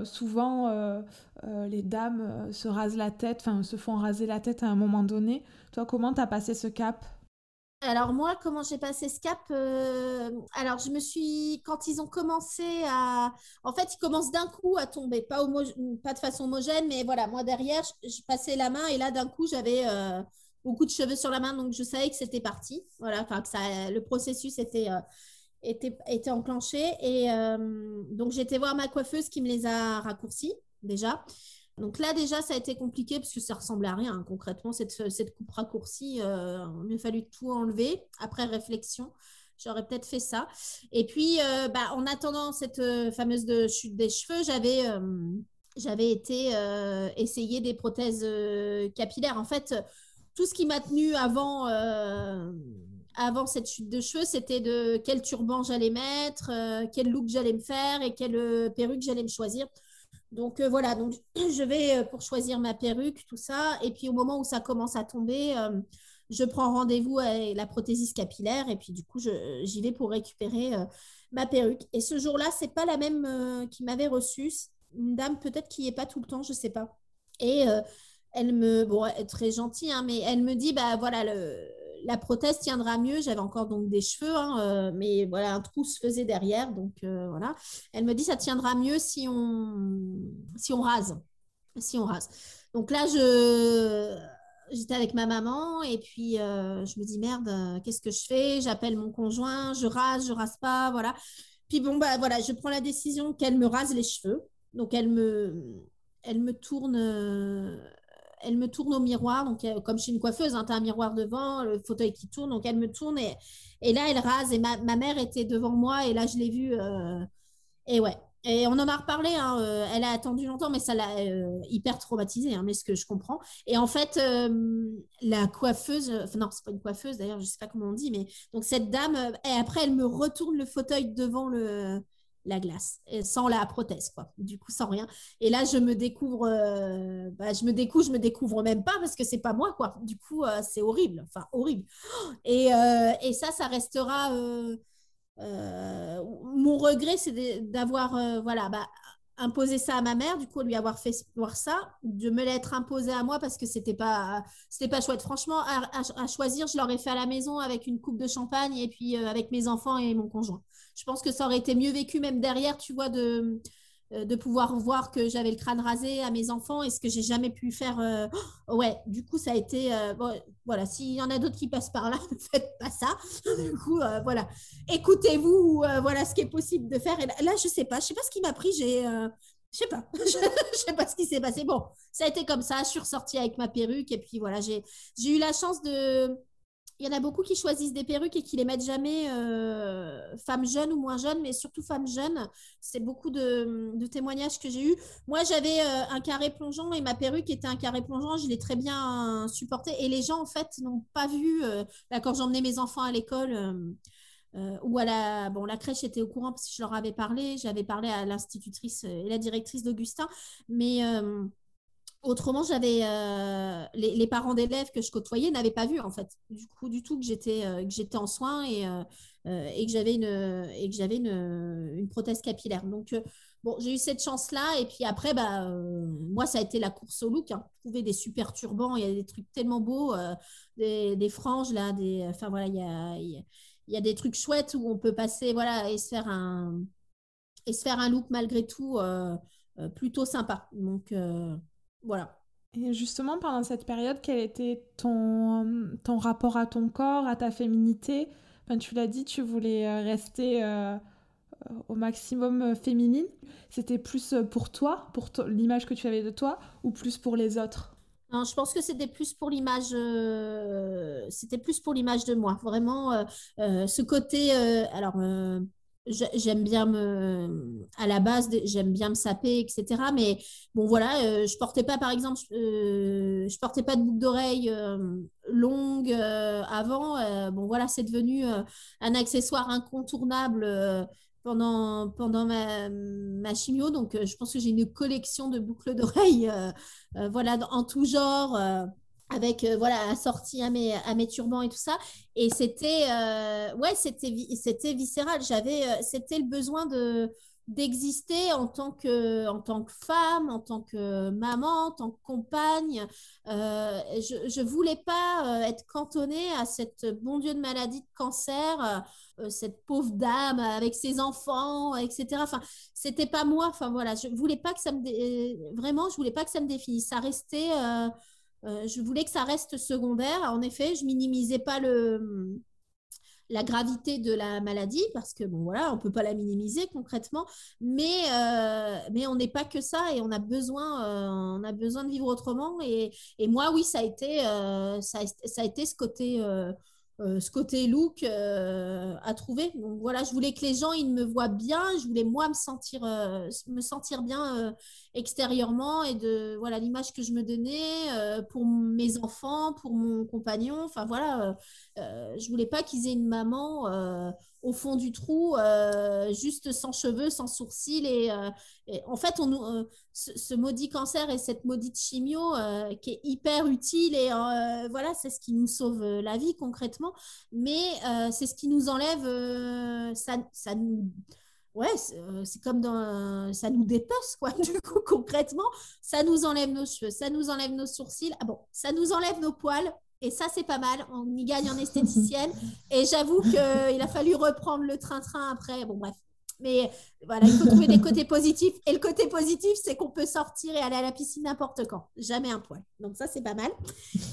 Speaker 1: souvent, les dames se rasent la tête, enfin, se font raser la tête à un moment donné. Toi, comment tu as passé ce cap?
Speaker 2: Alors moi, comment j'ai passé ce cap euh, Alors je me suis, quand ils ont commencé à, en fait, ils commencent d'un coup à tomber, pas, de façon homogène, mais voilà, moi derrière, je, passais la main et là d'un coup j'avais euh, beaucoup de cheveux sur la main, donc je savais que c'était parti. Voilà, enfin que le processus était euh, enclenché et donc j'étais voir ma coiffeuse qui me les a raccourcis déjà. Donc là, déjà, ça a été compliqué parce que ça ressemblait à rien. Hein, concrètement, cette, cette coupe raccourcie, euh, il a fallu tout enlever après réflexion. J'aurais peut-être fait ça. Et puis, euh, bah, en attendant cette euh, fameuse chute des cheveux, j'avais j'avais été essayer des prothèses capillaires. En fait, tout ce qui m'a tenu avant, avant cette chute de cheveux, c'était de quel turban j'allais mettre, quel look j'allais me faire et quelle perruque j'allais me choisir. Donc euh, voilà, donc je vais euh, pour choisir ma perruque, tout ça. Et puis au moment où ça commence à tomber, euh, je prends rendez-vous avec la prothésiste capillaire et puis du coup, j'y vais pour récupérer ma perruque. Et ce jour-là, c'est pas la même qui m'avait reçue. Une dame peut-être qui n'y est pas tout le temps, je sais pas. Et elle me, bon, très gentille, hein, mais elle me dit, bah voilà, le, la prothèse tiendra mieux. J'avais encore donc des cheveux, hein, euh, mais voilà, un trou se faisait derrière. Donc euh, voilà. Elle me dit ça tiendra mieux si on, si on rase. Si on rase. Donc là, je j'étais avec ma maman et puis euh, je me dis merde, qu'est-ce que je fais? J'appelle mon conjoint, je rase, je rase pas, voilà. Puis bon bah voilà, je prends la décision qu'elle me rase les cheveux. Donc elle me elle me tourne elle me tourne au miroir, donc euh, comme chez une coiffeuse, hein, tu as un miroir devant, le fauteuil qui tourne, donc elle me tourne et, et là elle rase et ma, mère était devant moi et là je l'ai vue euh, et ouais. Et on en a reparlé, hein, euh, elle a attendu longtemps, mais ça l'a hyper traumatisée, hein, mais ce que je comprends. Et en fait, la coiffeuse, enfin non, c'est pas une coiffeuse d'ailleurs, je sais pas comment on dit, mais donc cette dame, et après elle me retourne le fauteuil devant le, la glace, sans la prothèse, quoi. Du coup, sans rien. Et là, je me découvre, euh, bah, je me découvre, je me découvre même pas parce que c'est pas moi, quoi. Du coup, euh, c'est horrible, enfin horrible. Et, euh, et, ça, ça restera. mon regret, c'est d'avoir, voilà, bah, imposé ça à ma mère, du coup, lui avoir fait voir ça, de me l'être imposé à moi parce que c'était pas, c'était pas chouette. Franchement, à, choisir, je l'aurais fait à la maison avec une coupe de champagne et puis avec mes enfants et mon conjoint je pense que ça aurait été mieux vécu même derrière, tu vois, de, euh, de pouvoir voir que j'avais le crâne rasé à mes enfants et ce que j'ai jamais pu faire. Euh, ouais, du coup, ça a été. Euh, voilà, s'il y en a d'autres qui passent par là, ne faites pas ça. Du coup, voilà. Écoutez-vous, voilà ce qui est possible de faire. Et là, je sais pas, je sais pas ce qui m'a pris. J'ai. je sais pas, je sais pas ce qui s'est passé. Bon, ça a été comme ça. Je suis ressortie avec ma perruque et puis voilà, j'ai eu la chance de il y en a beaucoup qui choisissent des perruques et qui les mettent jamais euh, femmes jeunes ou moins jeunes, mais surtout femmes jeunes. C'est beaucoup de, témoignages que j'ai eus. Moi, j'avais euh, un carré plongeant et ma perruque était un carré plongeant. Je l'ai très bien supporté. Et les gens, en fait, n'ont pas vu. Euh, quand j'emmenais mes enfants à l'école ou à la, bon, la crèche était au courant parce que je leur avais parlé. J'avais parlé à l'institutrice et la directrice d'Augustin. Mais Autrement, j'avais euh, les, parents d'élèves que je côtoyais n'avaient pas vu en fait, du coup du tout que j'étais euh, que j'étais en soins et, euh, et que j'avais une et que j'avais une, une, prothèse capillaire. Donc bon, j'ai eu cette chance là et puis après bah moi ça a été la course au look. Hein. Trouver des super turbans, il y a des trucs tellement beaux, des, franges là, des enfin voilà il y a y a des trucs chouettes où on peut passer voilà et se faire un et se faire un look malgré tout plutôt sympa. Donc voilà.
Speaker 1: Et justement, pendant cette période, quel était ton, ton rapport à ton corps, à ta féminité? Enfin, Tu l'as dit, tu voulais euh, rester euh, au maximum euh, féminine. C'était plus pour toi, pour l'image que tu avais de toi, ou plus pour les autres?
Speaker 2: Non, je pense que c'était plus pour l'image, c'était plus pour l'image de moi. Vraiment, ce côté, alors j'aime bien me à la base j'aime bien me saper etc mais bon voilà euh, je portais pas par exemple euh, je portais pas de boucle d'oreille euh, longue avant bon voilà c'est devenu un accessoire incontournable pendant pendant ma, ma chimio donc je pense que j'ai une collection de boucles d'oreilles voilà en tout genre avec euh, voilà assorti à mes à mes turbans et tout ça. Et c'était euh, ouais c'était c'était viscéral. J'avais euh, c'était le besoin de d'exister en tant que en tant que femme en tant que maman en tant que compagne. Je je voulais pas être cantonnée à cette bon dieu de maladie de cancer cette pauvre dame avec ses enfants etc enfin c'était pas moi. Enfin voilà je voulais pas que ça me vraiment je voulais pas que ça me définisse. Ça restait euh, je voulais que ça reste secondaire. En effet, je minimisais pas le, la gravité de la maladie, parce que bon, voilà, on peut pas la minimiser concrètement, mais, mais on n'est pas que ça et on a besoin, besoin de vivre autrement. Et, moi, oui, ça a été, ça, a été ce côté euh, ce côté look euh, à trouver. Donc voilà, je voulais que les gens ils me voient bien, je voulais moi me sentir, euh, me sentir bien extérieurement et de voilà l'image que je me donnais pour mes enfants, pour mon compagnon. Enfin voilà, je voulais pas qu'ils aient une maman au fond du trou, euh, juste sans cheveux, sans sourcils. Et, euh, en fait, on, euh, ce, maudit cancer et cette maudite chimio qui est hyper utile, et voilà, c'est ce qui nous sauve la vie concrètement, mais c'est ce qui nous enlève, ça, ça nous ouais, c'est comme dans, ça nous dépece, quoi. Du coup, concrètement, ça nous enlève nos cheveux, ça nous enlève nos sourcils. Ah bon, ça nous enlève nos poils. Et ça, c'est pas mal. On y gagne en esthéticienne. Et j'avoue qu'il a fallu reprendre le train-train après. Bon, bref. Mais voilà, il faut trouver des côtés positifs. Et le côté positif, c'est qu'on peut sortir et aller à la piscine n'importe quand. Jamais un poil. Donc ça, c'est pas mal.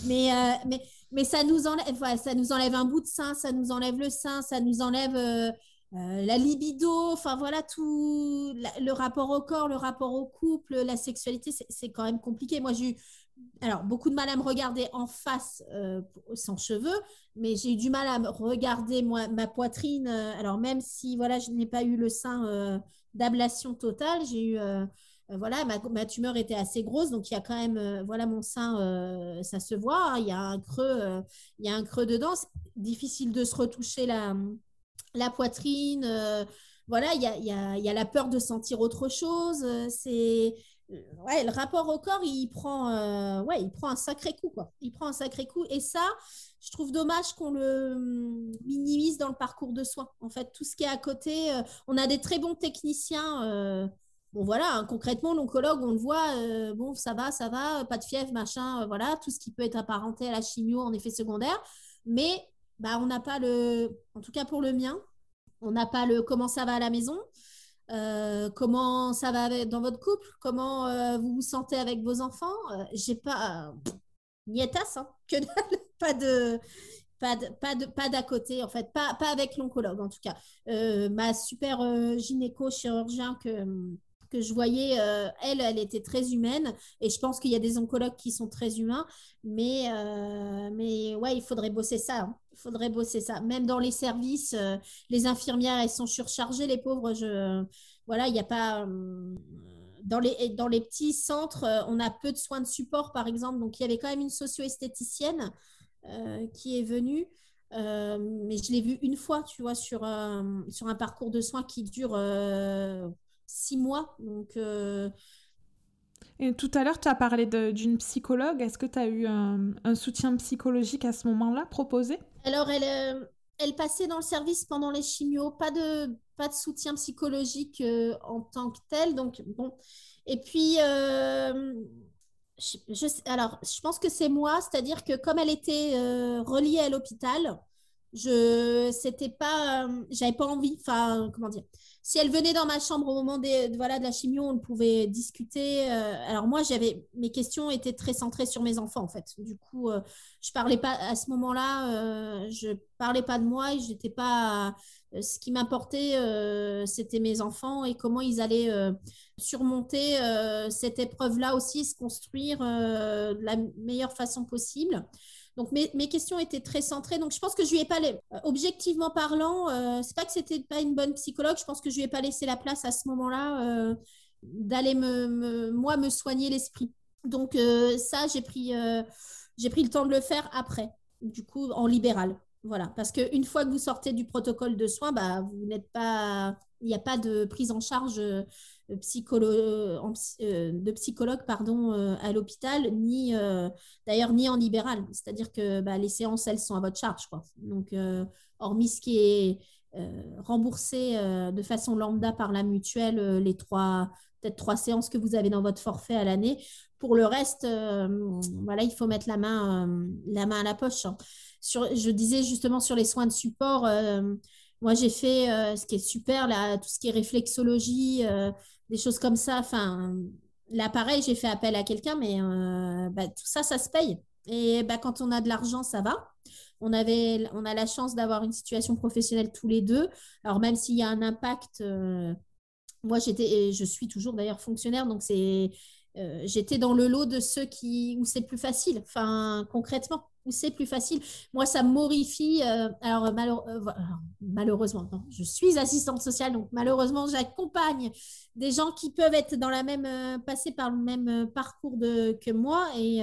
Speaker 2: Mais, euh, mais, mais ça, nous enlève, ça nous enlève un bout de sein, ça nous enlève le sein, ça nous enlève euh, euh, la libido. Enfin voilà, tout le rapport au corps, le rapport au couple, la sexualité, c'est quand même compliqué. Moi, j'ai eu alors, beaucoup de mal à me regarder en face euh, sans cheveux, mais j'ai eu du mal à me regarder moi, ma poitrine. Euh, alors, même si voilà, je n'ai pas eu le sein euh, d'ablation totale, j'ai eu. voilà, ma, tumeur était assez grosse, donc il y a quand même, voilà, mon sein, ça se voit, hein, il y a un creux, il y a un creux dedans. Difficile de se retoucher la, la poitrine. voilà, il y a, y, a, y a, la peur de sentir autre chose. c'est ouais, le rapport au corps, il prend, euh, ouais, il prend un sacré coup, quoi. Il prend un sacré coup. Et ça, je trouve dommage qu'on le hum, minimise dans le parcours de soins. En fait, tout ce qui est à côté, euh, on a des très bons techniciens. Euh, bon, voilà, hein, concrètement, l'oncologue, on le voit, bon, ça va, ça va, pas de fièvre, machin, voilà, tout ce qui peut être apparenté à la chimio en effet secondaire. Mais bah, on n'a pas le, en tout cas pour le mien, on n'a pas le comment ça va à la maison. Euh, comment ça va dans votre couple? Comment euh, vous vous sentez avec vos enfants? Euh, J'ai pas nietas, hein, que pas de pas de, pas de, pas d'à côté en fait, pas, pas avec l'oncologue en tout cas. ma super gynéco chirurgien que que je voyais, elle, elle était très humaine. Et je pense qu'il y a des oncologues qui sont très humains. Mais, mais ouais, il faudrait bosser ça. Hein. Il faudrait bosser ça. Même dans les services, les infirmières, elles sont surchargées, les pauvres. Je, voilà, il n'y a pas. dans les, dans les petits centres, on a peu de soins de support, par exemple. Donc, il y avait quand même une socio-esthéticienne qui est venue. mais je l'ai vue une fois, tu vois, sur, sur un parcours de soins qui dure six mois. Donc, euh,
Speaker 1: Et tout à l'heure, tu as parlé d'une psychologue. Est-ce que tu as eu un, soutien psychologique à ce moment-là proposé?
Speaker 2: Alors, elle, euh, elle passait dans le service pendant les chimios. Pas de, pas de soutien psychologique euh, en tant que tel. Donc, bon. Et puis, je, alors, je pense que c'est moi, c'est-à-dire que comme elle était reliée à l'hôpital, je c'était pas j'avais pas envie enfin comment dire? Si elle venait dans ma chambre au moment des, de, voilà, de la chimio, on pouvait discuter. Euh, alors moi, j'avais mes questions étaient très centrées sur mes enfants en fait. Du coup, euh, je parlais pas à ce moment-là, euh, je parlais pas de moi et j'étais pas. ce qui m'importait, c'était mes enfants et comment ils allaient surmonter cette épreuve-là aussi, se construire de la meilleure façon possible. Donc mes, questions étaient très centrées. Donc je pense que je lui ai pas, euh, objectivement parlant, euh, c'est pas que c'était pas une bonne psychologue. Je pense que je lui ai pas laissé la place à ce moment-là euh, d'aller me, moi me soigner l'esprit. Donc ça j'ai pris j'ai pris le temps de le faire après. Du coup en libéral. Voilà, parce qu'une fois que vous sortez du protocole de soins, bah, vous n'êtes pas, il n'y a pas de prise en charge psycholo euh, de psychologue pardon, euh, à l'hôpital, ni euh, d'ailleurs ni en libéral. C'est-à-dire que bah, les séances, elles sont à votre charge. Quoi. Donc, hormis ce qui est remboursé de façon lambda par la mutuelle, les trois, peut-être trois séances que vous avez dans votre forfait à l'année. Pour le reste, voilà, il faut mettre la main, la main à la poche. Hein. Sur, je disais justement sur les soins de support, moi j'ai fait ce qui est super, là, tout ce qui est réflexologie, des choses comme ça. Enfin, là, pareil, j'ai fait appel à quelqu'un, mais euh, bah, tout ça, ça se paye. Et bah, quand on a de l'argent, ça va. on, avait, on a la chance d'avoir une situation professionnelle tous les deux. Alors, même s'il y a un impact, moi, j'étais, je suis toujours d'ailleurs fonctionnaire, donc c'est euh, j'étais dans le lot de ceux qui, où c'est plus facile, enfin concrètement, où c'est plus facile. Moi, ça m'horrifie. Euh, alors, euh, malheureusement, je suis assistante sociale, donc malheureusement, j'accompagne des gens qui peuvent être dans la même, passer par le même parcours que moi et,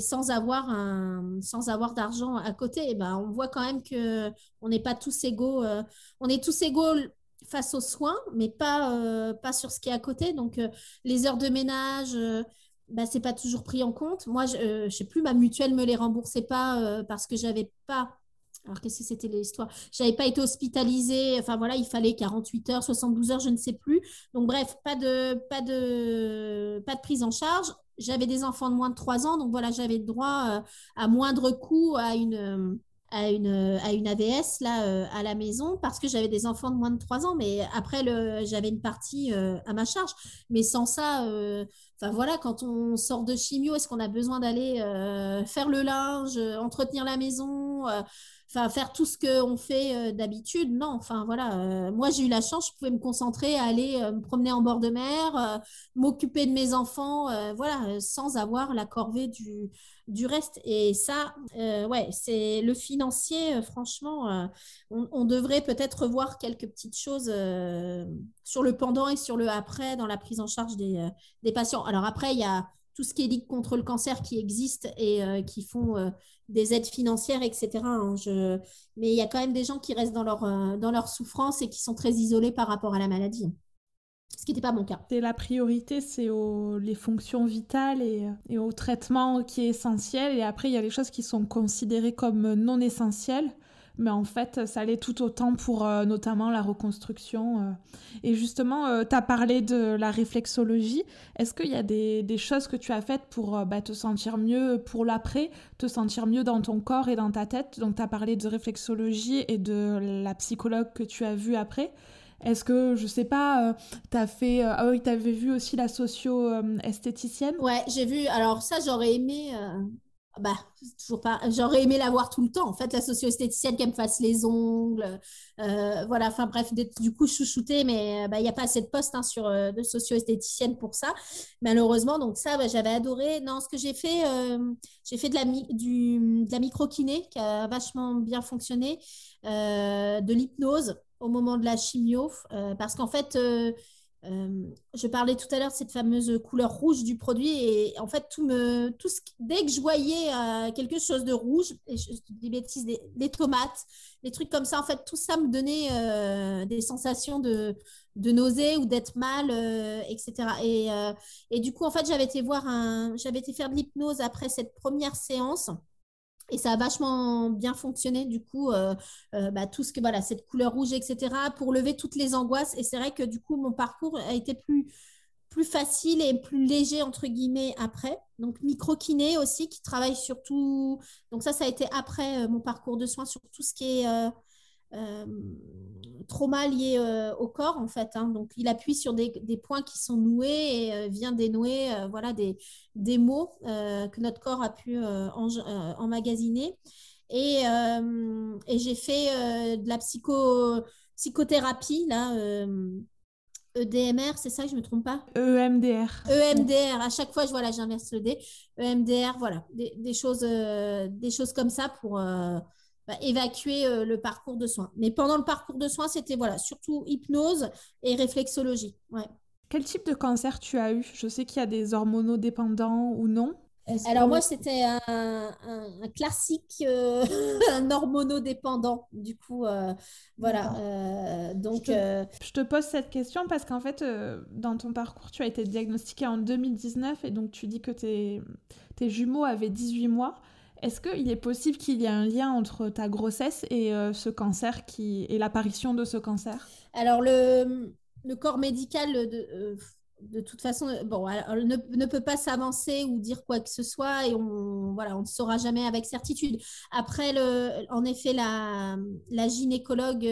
Speaker 2: sans avoir, un, sans avoir d'argent à côté. Et eh ben, on voit quand même que on n'est pas tous égaux. on est tous égaux face aux soins, mais pas, euh, pas sur ce qui est à côté. Donc, euh, les heures de ménage, euh, bah, ce n'est pas toujours pris en compte. Moi, je ne sais plus, ma mutuelle me les remboursait pas parce que j'avais pas. Alors, qu'est-ce que c'était l'histoire? J'avais pas été hospitalisée. Enfin, voilà, il fallait 48 heures, 72 heures, je ne sais plus. Donc, bref, pas de, pas de, pas de prise en charge. J'avais des enfants de moins de 3 ans. Donc, voilà, j'avais droit à moindre coût à une à une, à une AVS là, euh, à la maison parce que j'avais des enfants de moins de 3 ans. Mais après, j'avais une partie euh, à ma charge. Mais sans ça, euh, voilà, quand on sort de chimio, est-ce qu'on a besoin d'aller faire le linge, entretenir la maison Faire tout ce qu'on fait d'habitude, non. Enfin, voilà. moi, j'ai eu la chance, je pouvais me concentrer à aller me promener en bord de mer, m'occuper de mes enfants, voilà, sans avoir la corvée du, reste. Et ça, euh, c'est le financier, euh, franchement, euh, on, devrait peut-être voir quelques petites choses sur le pendant et sur le après dans la prise en charge des, patients. Alors après, il y a tout ce qui est Ligue contre le cancer qui existe et qui font des aides financières, etc. Hein. Mais il y a quand même des gens qui restent dans leur, dans leur souffrance et qui sont très isolés par rapport à la maladie ce qui n'était pas mon cas.
Speaker 1: C'est la priorité, c'est les fonctions vitales et, et, au traitement qui est essentiel. Et après, il y a les choses qui sont considérées comme non essentielles. Mais en fait, ça l'est tout autant pour euh, notamment la reconstruction. Euh. Et justement, euh, tu as parlé de la réflexologie. Est-ce qu'il y a des, des, choses que tu as faites pour bah, te sentir mieux pour l'après, te sentir mieux dans ton corps et dans ta tête? Donc, tu as parlé de réflexologie et de la psychologue que tu as vue après. Est-ce que, je sais pas, euh, tu as fait. Euh, ah oui, tu avais vu aussi la socio-esthéticienne
Speaker 2: Ouais, j'ai vu. Alors, ça, j'aurais aimé. Euh, bah, toujours pas. J'aurais aimé la voir tout le temps. En fait, la socio-esthéticienne qui me fasse les ongles. voilà, enfin, bref, du coup, chouchoutée, mais bah, il n'y a pas assez de postes hein, sur, de socio-esthéticienne pour ça, malheureusement. Donc, ça, bah, j'avais adoré. Non, ce que j'ai fait, j'ai fait de la, du, de la micro-kiné qui a vachement bien fonctionné, de l'hypnose au moment de la chimio, euh, parce qu'en fait, euh, euh, je parlais tout à l'heure de cette fameuse couleur rouge du produit et en fait, tout me, tout dès que je voyais quelque chose de rouge, et dis bêtises, des, tomates, des trucs comme ça, en fait, tout ça me donnait des sensations de, de nausée ou d'être mal, etc. Et, et, du coup, en fait, j'avais été voir un, j'avais été faire de l'hypnose après cette première séance. Et ça a vachement bien fonctionné, du coup, euh, euh, bah, tout ce que, voilà, cette couleur rouge, etc., pour lever toutes les angoisses. Et c'est vrai que, du coup, mon parcours a été plus, plus facile et plus léger, entre guillemets, après. Donc, micro-kiné aussi, qui travaille sur tout. Donc, ça, ça a été après euh, mon parcours de soins, sur tout ce qui est euh, trauma lié euh, au corps en fait. Hein. Donc il appuie sur des, points qui sont noués et euh, vient dénouer voilà des, des mots que notre corps a pu emmagasiner. Et, et j'ai fait de la psycho, psychothérapie là. EDMR, c'est ça, je ne me trompe pas?
Speaker 1: EMDR.
Speaker 2: EMDR, à chaque fois, je, voilà, j'inverse le D. EMDR, voilà, des, des choses, des choses comme ça pour, bah, évacuer euh, le parcours de soins. Mais pendant le parcours de soins, c'était voilà, surtout hypnose et réflexologie. Ouais.
Speaker 1: Quel type de cancer tu as eu? Je sais qu'il y a des hormonodépendants ou non.
Speaker 2: Alors moi, c'était un, classique, euh, un hormonodépendant. Du coup, euh, voilà. donc,
Speaker 1: je te, pose cette question parce qu'en fait, dans ton parcours, tu as été diagnostiqué en 2019 et donc tu dis que tes, tes jumeaux avaient 18 mois. Est-ce qu'il est possible qu'il y ait un lien entre ta grossesse et euh, ce cancer qui, et l'apparition de ce cancer?
Speaker 2: Alors, le, le, corps médical, de, euh, de toute façon, euh, bon, ne, ne, peut pas s'avancer ou dire quoi que ce soit et on voilà, on ne saura jamais avec certitude. Après, le, en effet, la, la gynécologue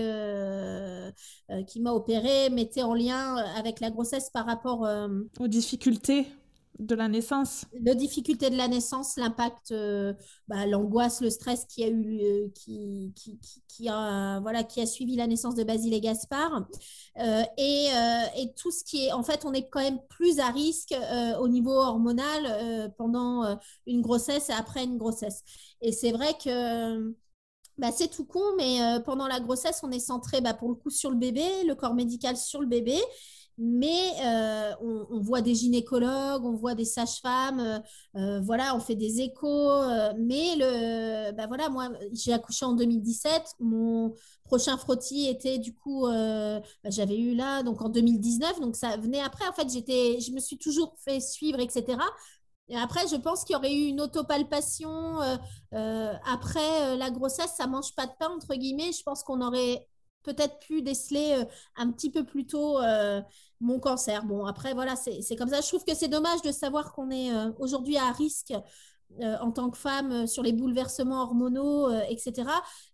Speaker 2: qui m'a opérée mettait en lien avec la grossesse par rapport
Speaker 1: aux difficultés de la naissance.
Speaker 2: Les difficultés de la naissance, l'impact, euh, bah, l'angoisse, le stress qui a eu, qui, qui, qui, a, voilà, qui a suivi la naissance de Basile et Gaspard, euh, et, euh, et, tout ce qui est, en fait, on est quand même plus à risque au niveau hormonal pendant une grossesse et après une grossesse. Et c'est vrai que bah, c'est tout con, mais pendant la grossesse, on est centré bah, pour le coup sur le bébé, le corps médical sur le bébé mais euh, on, voit des gynécologues, on voit des sages-femmes, euh, euh, voilà, on fait des échos. mais le, bah voilà, moi, j'ai accouché en 2017. Mon prochain frottis était du coup, bah, j'avais eu là, donc en 2019, donc ça venait après. En fait, j'étais, je me suis toujours fait suivre, etc. Et après, je pense qu'il y aurait eu une autopalpation après la grossesse. Ça mange pas de pain entre guillemets. Je pense qu'on aurait peut-être pu déceler euh, un petit peu plus tôt euh, mon cancer. Bon, après, voilà, c'est comme ça. Je trouve que c'est dommage de savoir qu'on est euh, aujourd'hui à risque euh, en tant que femme euh, sur les bouleversements hormonaux, euh, etc.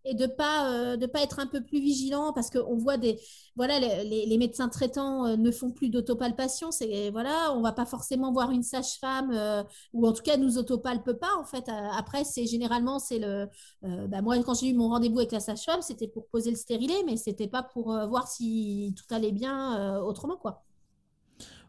Speaker 2: Et de pas pas être un peu plus vigilant parce qu'on voit des voilà les, les, médecins traitants ne font plus d'autopalpation. C'est voilà, on va pas forcément voir une sage-femme ou en tout cas nous autopalpe pas en fait. Après c'est généralement c'est le bah, moi quand j'ai eu mon rendez-vous avec la sage-femme c'était pour poser le stérilet mais c'était pas pour voir si tout allait bien autrement quoi.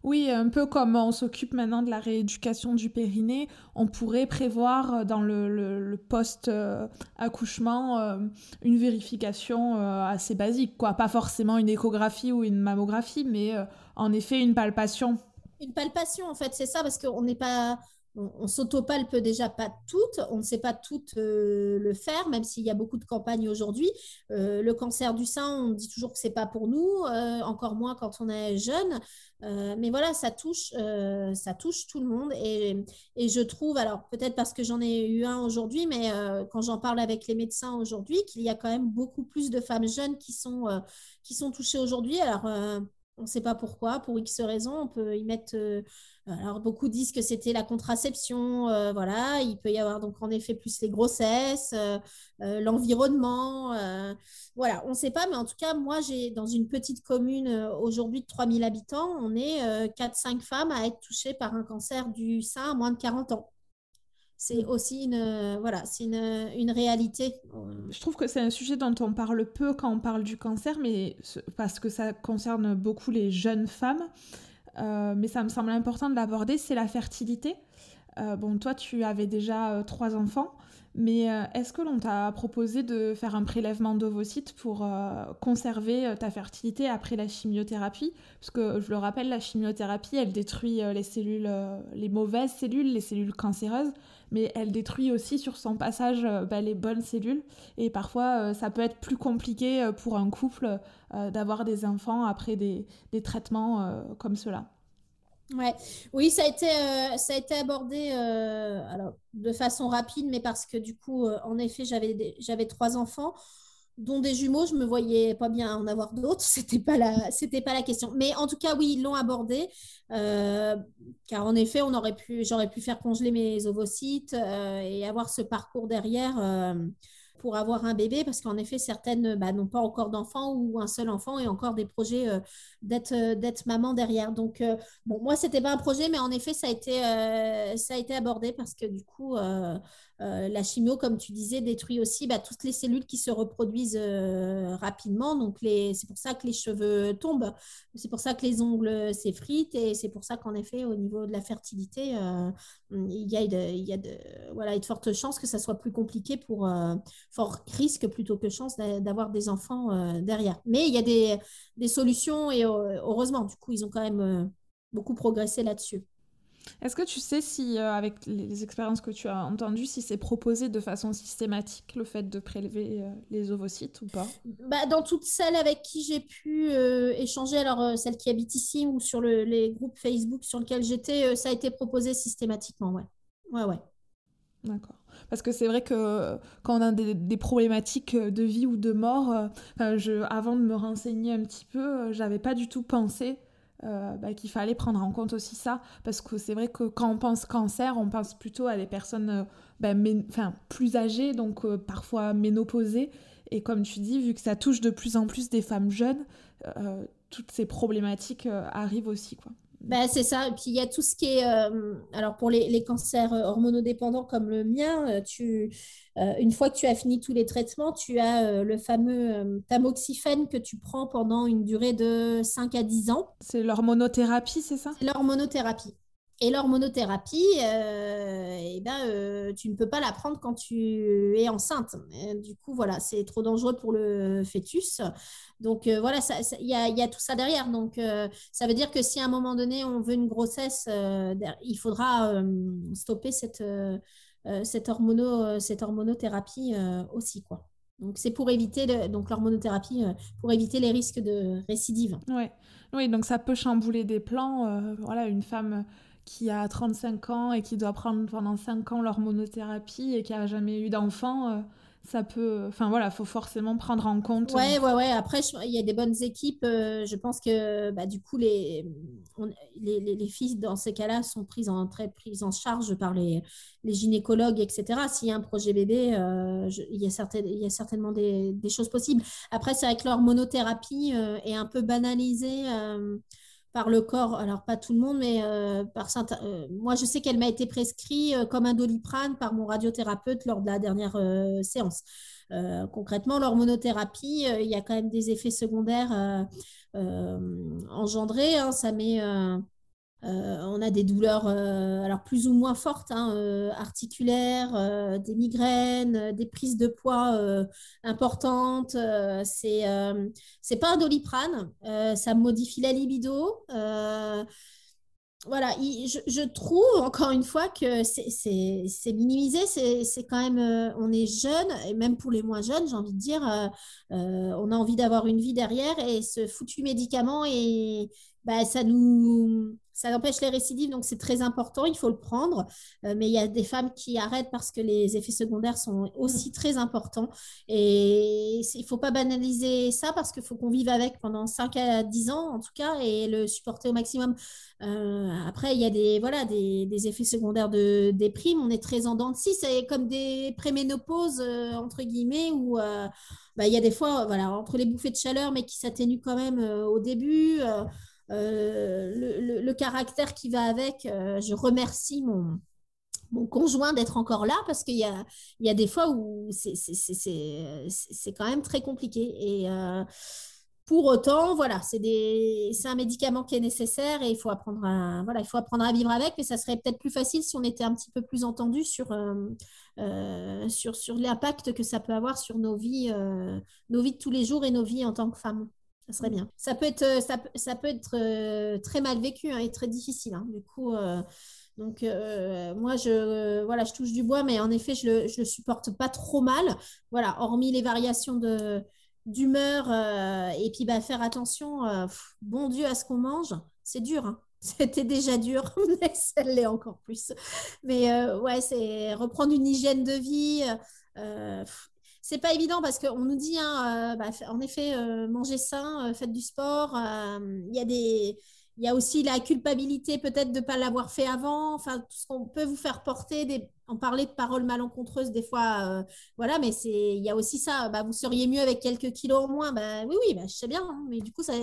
Speaker 1: Oui, un peu comme on s'occupe maintenant de la rééducation du périnée, on pourrait prévoir euh, dans le, post-accouchement euh, une vérification euh, assez basique, quoi. Pas forcément une échographie ou une mammographie, mais en effet une palpation.
Speaker 2: Une palpation, en fait, c'est ça, parce qu'on n'est pas on, s'autopalpe déjà pas toutes, on ne sait pas toutes euh, le faire, même s'il y a beaucoup de campagnes aujourd'hui. Euh, le cancer du sein, on dit toujours que c'est pas pour nous, euh, encore moins quand on est jeune. mais voilà, ça touche, ça touche tout le monde. Et, et je trouve, alors peut-être parce que j'en ai eu un aujourd'hui, mais quand j'en parle avec les médecins aujourd'hui, qu'il y a quand même beaucoup plus de femmes jeunes qui sont, qui sont touchées aujourd'hui. Alors on ne sait pas pourquoi, pour X raisons, on peut y mettre alors, beaucoup disent que c'était la contraception. Euh, voilà, il peut y avoir donc en effet plus les grossesses, euh, euh, l'environnement. voilà, on ne sait pas, mais en tout cas, moi, j'ai dans une petite commune aujourd'hui de 3000 habitants, on est 4-5 femmes à être touchées par un cancer du sein à moins de 40 ans. C'est aussi une, voilà, c'est une, une, réalité.
Speaker 1: Je trouve que c'est un sujet dont on parle peu quand on parle du cancer, mais parce que ça concerne beaucoup les jeunes femmes. Euh, mais ça me semble important de l'aborder, c'est la fertilité. Euh, bon, toi, tu avais déjà euh, trois enfants, mais est-ce que l'on t'a proposé de faire un prélèvement d'ovocytes pour conserver ta fertilité après la chimiothérapie? Parce que je le rappelle, la chimiothérapie, elle détruit les cellules, les mauvaises cellules, les cellules cancéreuses, mais elle détruit aussi sur son passage bah, les bonnes cellules. Et parfois, ça peut être plus compliqué pour un couple d'avoir des enfants après des, des traitements comme cela.
Speaker 2: Ouais. Oui, ça a été, euh, ça a été abordé euh, alors, de façon rapide, mais parce que du coup, euh, en effet, j'avais trois enfants, dont des jumeaux. Je me voyais pas bien en avoir d'autres. C'était pas pas la question. Mais en tout cas, oui, ils l'ont abordé, car en effet, j'aurais pu faire congeler mes ovocytes et avoir ce parcours derrière pour avoir un bébé, parce qu'en effet, certaines bah, n'ont pas encore d'enfant ou un seul enfant et encore des projets euh, d'être, euh, maman derrière. Donc, euh, bon, moi, c'était pas un projet, mais en effet, ça a été abordé parce que du coup, la chimio, comme tu disais, détruit aussi bah, toutes les cellules qui se reproduisent rapidement. Donc, c'est pour ça que les cheveux tombent, c'est pour ça que les ongles s'effritent et c'est pour ça qu'en effet, au niveau de la fertilité, il y a, de, y a de, voilà, de fortes chances que ça soit plus compliqué pour fort risque plutôt que chance d'avoir des enfants euh, derrière. Mais il y a des, des, solutions et euh, heureusement, du coup, ils ont quand même euh, beaucoup progressé là-dessus.
Speaker 1: Est-ce que tu sais si, avec les expériences que tu as entendues, si c'est proposé de façon systématique le fait de prélever les ovocytes ou pas?
Speaker 2: Bah, Dans toutes celles avec qui j'ai pu échanger, alors celles qui habitent ici ou sur le, les groupes Facebook sur lesquels j'étais, ça a été proposé systématiquement, ouais. Ouais, ouais.
Speaker 1: D'accord. Parce que c'est vrai que quand on a des, problématiques de vie ou de mort, euh, je, avant de me renseigner un petit peu, euh, j'avais pas du tout pensé euh, bah, qu'il fallait prendre en compte aussi ça. Parce que c'est vrai que quand on pense cancer, on pense plutôt à des personnes bah, plus âgées, donc parfois ménopausées. Et comme tu dis, vu que ça touche de plus en plus des femmes jeunes, toutes ces problématiques arrivent aussi. Quoi.
Speaker 2: Ben, c'est ça. Et puis il y a tout ce qui est. alors pour les, les, cancers hormonodépendants comme le mien, tu, une fois que tu as fini tous les traitements, tu as le fameux tamoxifène que tu prends pendant une durée de 5 à 10 ans.
Speaker 1: C'est l'hormonothérapie, c'est ça?
Speaker 2: C'est l'hormonothérapie. Et l'hormonothérapie, euh, eh ben, euh, tu ne peux pas la prendre quand tu es enceinte. du coup, voilà, c'est trop dangereux pour le fœtus. Donc, euh, voilà, il y, a, tout ça derrière. Donc, ça veut dire que si à un moment donné, on veut une grossesse, il faudra stopper cette, cette, hormono, cette hormonothérapie aussi, quoi. Donc, c'est pour éviter donc l'hormonothérapie, pour éviter les risques de récidive.
Speaker 1: Ouais. Oui, donc ça peut chambouler des plans. voilà, une femme qui a 35 ans et qui doit prendre pendant 5 ans l'hormonothérapie et qui a jamais eu d'enfant, euh, ça peut. Enfin voilà, faut forcément prendre en compte.
Speaker 2: Ouais, ouais, ouais. Après, il y a des bonnes équipes. Euh, je pense que bah, du coup, les, les, les, filles dans ces cas-là sont prises en, très prises en charge par les, les gynécologues, etc. S'il y a un projet bébé, euh, il, y a il y a certainement des, des choses possibles. Après, c'est vrai que l'hormonothérapie est un peu banalisée par le corps, alors pas tout le monde, mais euh, par euh, moi je sais qu'elle m'a été prescrite euh, comme un doliprane par mon radiothérapeute lors de la dernière séance. concrètement, l'hormonothérapie, il y a quand même des effets secondaires engendrés. Hein. ça met on a des douleurs euh, alors plus ou moins fortes, hein, euh, articulaires, des migraines, des prises de poids importantes. c'est c'est pas un doliprane, ça modifie la libido. voilà, je, trouve encore une fois que c'est minimisé, c'est quand on est jeune, et même pour les moins jeunes, j'ai envie de dire, on a envie d'avoir une vie derrière et ce foutu médicament, et, bah, ça nous, ça empêche les récidives, donc c'est très important, il faut le prendre. Euh, mais il y a des femmes qui arrêtent parce que les effets secondaires sont aussi mm. très importants. Et il ne faut pas banaliser ça parce qu'il faut qu'on vive avec pendant 5 à 10 ans, en tout cas, et le supporter au maximum. Euh, après, il y a des, voilà, des, effets secondaires de déprime. On est très en dents de scie. C'est comme des préménopauses, euh, entre guillemets, où bah, il y a des fois, voilà, entre les bouffées de chaleur, mais qui s'atténuent quand même au début. Euh, le, caractère qui va avec. Euh, je remercie mon, mon conjoint d'être encore là parce qu'il y a, il y a des fois où c'est quand même très compliqué. Et euh, pour autant, voilà, c'est un médicament qui est nécessaire et il faut apprendre à, voilà, il faut apprendre à vivre avec, mais ça serait peut-être plus facile si on était un petit peu plus entendu sur, sur, sur l'impact que ça peut avoir sur nos vies, nos vies de tous les jours et nos vies en tant que femmes ça serait bien. Ça peut être, euh, ça, ça peut être euh, très mal vécu hein, et très difficile. Hein. Du coup, euh, donc moi, je, voilà, je touche du bois, mais en effet, je le, je le supporte pas trop mal. Voilà, hormis les variations de d'humeur et puis bah, faire attention, bon Dieu, à ce qu'on mange, c'est dur. Hein. C'était déjà dur, mais ça l'est encore plus. Mais ouais, c'est reprendre une hygiène de vie c'est pas évident parce qu'on nous dit, hein, euh, bah, en effet, euh, mangez sain, euh, faites du sport. Il y a il y a aussi la culpabilité peut-être de ne pas l'avoir fait avant. Enfin, tout ce qu'on peut vous faire porter, des, en parler de paroles malencontreuses des fois, voilà, mais c'est, il y a aussi ça. Bah, vous seriez mieux avec quelques kilos en moins. Bah, oui, oui, bah, je sais bien, hein, mais du coup, ça,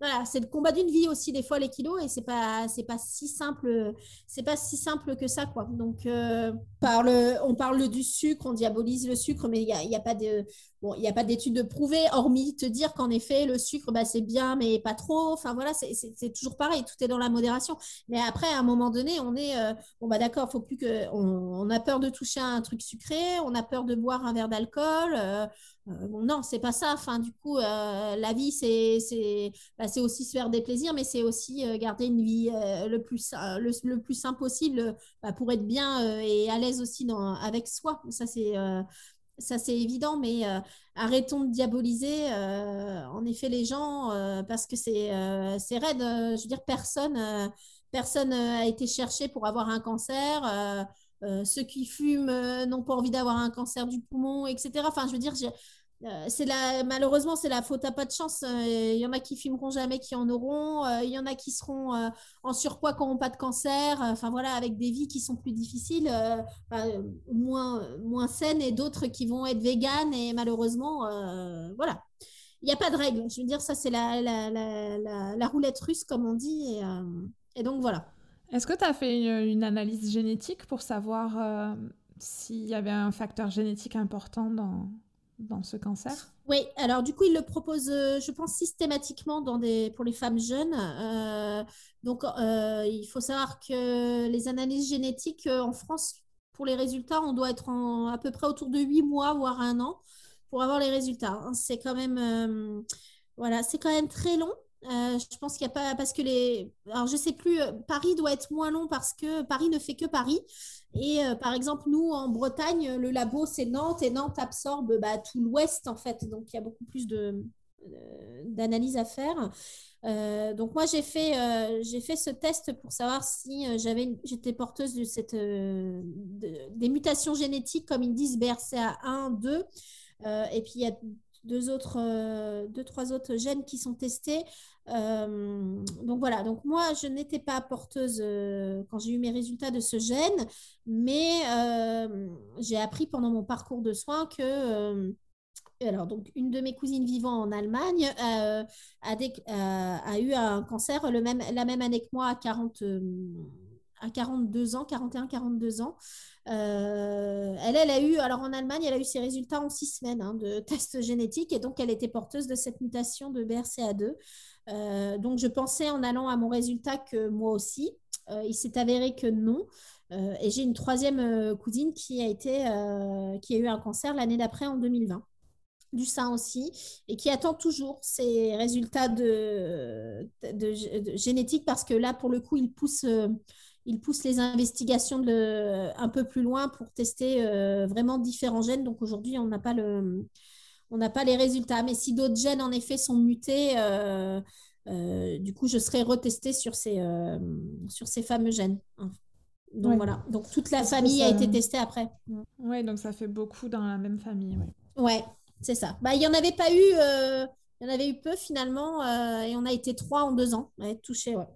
Speaker 2: voilà, c'est le combat d'une vie aussi des fois les kilos et c'est pas c'est pas si simple c'est pas si simple que ça quoi. Donc euh, parle, on parle du sucre, on diabolise le sucre, mais il n'y a, a, pas de bon il a pas d'études de prouver hormis te dire qu'en effet le sucre bah, c'est bien mais pas trop. Enfin voilà c'est toujours pareil, tout est dans la modération. Mais après à un moment donné on est euh, bon bah d'accord faut plus que on, a peur de toucher un truc sucré, on a peur de boire un verre d'alcool. Euh, euh, non, c'est pas ça. Enfin, du coup, euh, la vie, c'est bah, aussi se faire des plaisirs, mais c'est aussi euh, garder une vie le, plus, le, plus sain possible bah, pour être bien et à l'aise aussi avec soi. Ça, c'est ça c'est évident, mais arrêtons de diaboliser en effet les gens parce que c'est c'est raide. je veux dire, personne personne n'a été cherché pour avoir un cancer. Ceux qui fument n'ont pas envie d'avoir un cancer du poumon, etc. Enfin, je veux dire, euh, c'est malheureusement, c'est la faute à pas de chance. Euh, il y en a qui fumeront jamais, qui en auront. Euh, il y en a qui seront en surpoids, qui n'auront pas de cancer. Enfin voilà, avec des vies qui sont plus difficiles, moins, moins saines, et d'autres qui vont être véganes. Et malheureusement, voilà. Il n'y a pas de règle. Je veux dire, ça, c'est la, la, la, la, roulette russe, comme on dit. Et donc voilà.
Speaker 1: Est-ce que tu as fait une, analyse génétique pour savoir s'il y avait un facteur génétique important dans, dans ce cancer?
Speaker 2: Oui, alors du coup, il le propose, je pense, systématiquement pour les femmes jeunes. donc, il faut savoir que les analyses génétiques en France, pour les résultats, on doit être à peu près autour de 8 mois, voire un an, pour avoir les résultats. Hein. C'est quand même, euh, voilà, c'est quand même très long. Euh, je pense qu'il n'y a pas parce que les alors je sais plus euh, Paris doit être moins long parce que Paris ne fait que Paris. Et par exemple nous en Bretagne le labo c'est Nantes et Nantes absorbe bah, tout l'ouest en fait. Donc il y a beaucoup plus de à faire. Donc moi j'ai fait j'ai fait ce test pour savoir si j'avais j'étais porteuse de cette des mutations génétiques comme ils disent BRCA1 2 euh, et puis, il y a deux autres, euh, deux, trois autres gènes qui sont testés. Euh, donc voilà, donc moi, je n'étais pas porteuse quand j'ai eu mes résultats de ce gène, mais j'ai appris pendant mon parcours de soins que... alors, donc, une de mes cousines vivant en Allemagne a, a, eu un cancer le même, la même année que moi à 40, à 42 ans, 41, 42 ans. Euh, elle, elle a eu, alors en Allemagne, elle a eu ses résultats en six semaines hein, de tests génétiques et donc elle était porteuse de cette mutation de BRCA2. Euh, donc je pensais en allant à mon résultat que moi aussi. Euh, il s'est avéré que non. et j'ai une troisième cousine qui a, été, qui a eu un cancer l'année d'après en 2020 du sein aussi, et qui attend toujours ses résultats de, de, génétique parce que là, pour le coup, il pousse, il pousse les investigations de, un peu plus loin pour tester euh, vraiment différents gènes. Donc aujourd'hui, on n'a pas, le, on pas les résultats. Mais si d'autres gènes, en effet, sont mutés, euh, euh, du coup, je serai retestée sur ces, sur ces fameux gènes. Donc voilà, donc toute la famille a été testée après.
Speaker 1: Oui, donc ça fait beaucoup dans la même famille.
Speaker 2: Ouais, c'est ça. Bah, il n'y en avait pas eu, il y en avait eu peu finalement, et on a été trois en deux ans à être touchés. Ouais.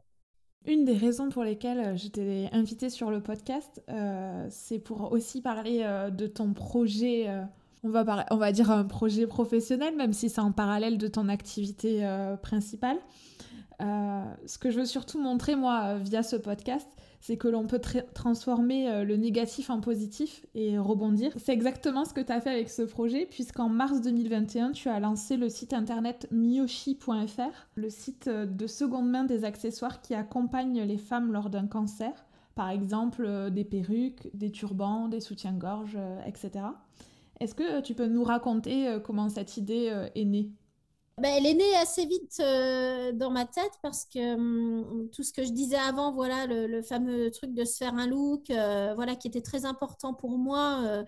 Speaker 1: Une des raisons pour lesquelles euh, j'étais invitée sur le podcast, euh, c'est pour aussi parler euh, de ton projet, on, va on va dire un projet professionnel, même si c'est en parallèle de ton activité principale. ce que je veux surtout montrer, moi, via ce podcast, c'est que l'on peut transformer euh, le négatif en positif et rebondir. C'est exactement ce que tu as fait avec ce projet, puisqu'en mars 2021, tu as lancé le site internet miyoshi.fr, le site euh, de seconde main des accessoires qui accompagnent les femmes lors d'un cancer, par exemple euh, des perruques, des turbans, des soutiens-gorge, etc. Est-ce que tu peux nous raconter comment cette idée est née?
Speaker 2: Bah, elle est née assez vite euh, dans ma tête parce que hum, tout ce que je disais avant, voilà, le, fameux truc de se faire un look, euh, voilà, qui était très important pour moi. Euh,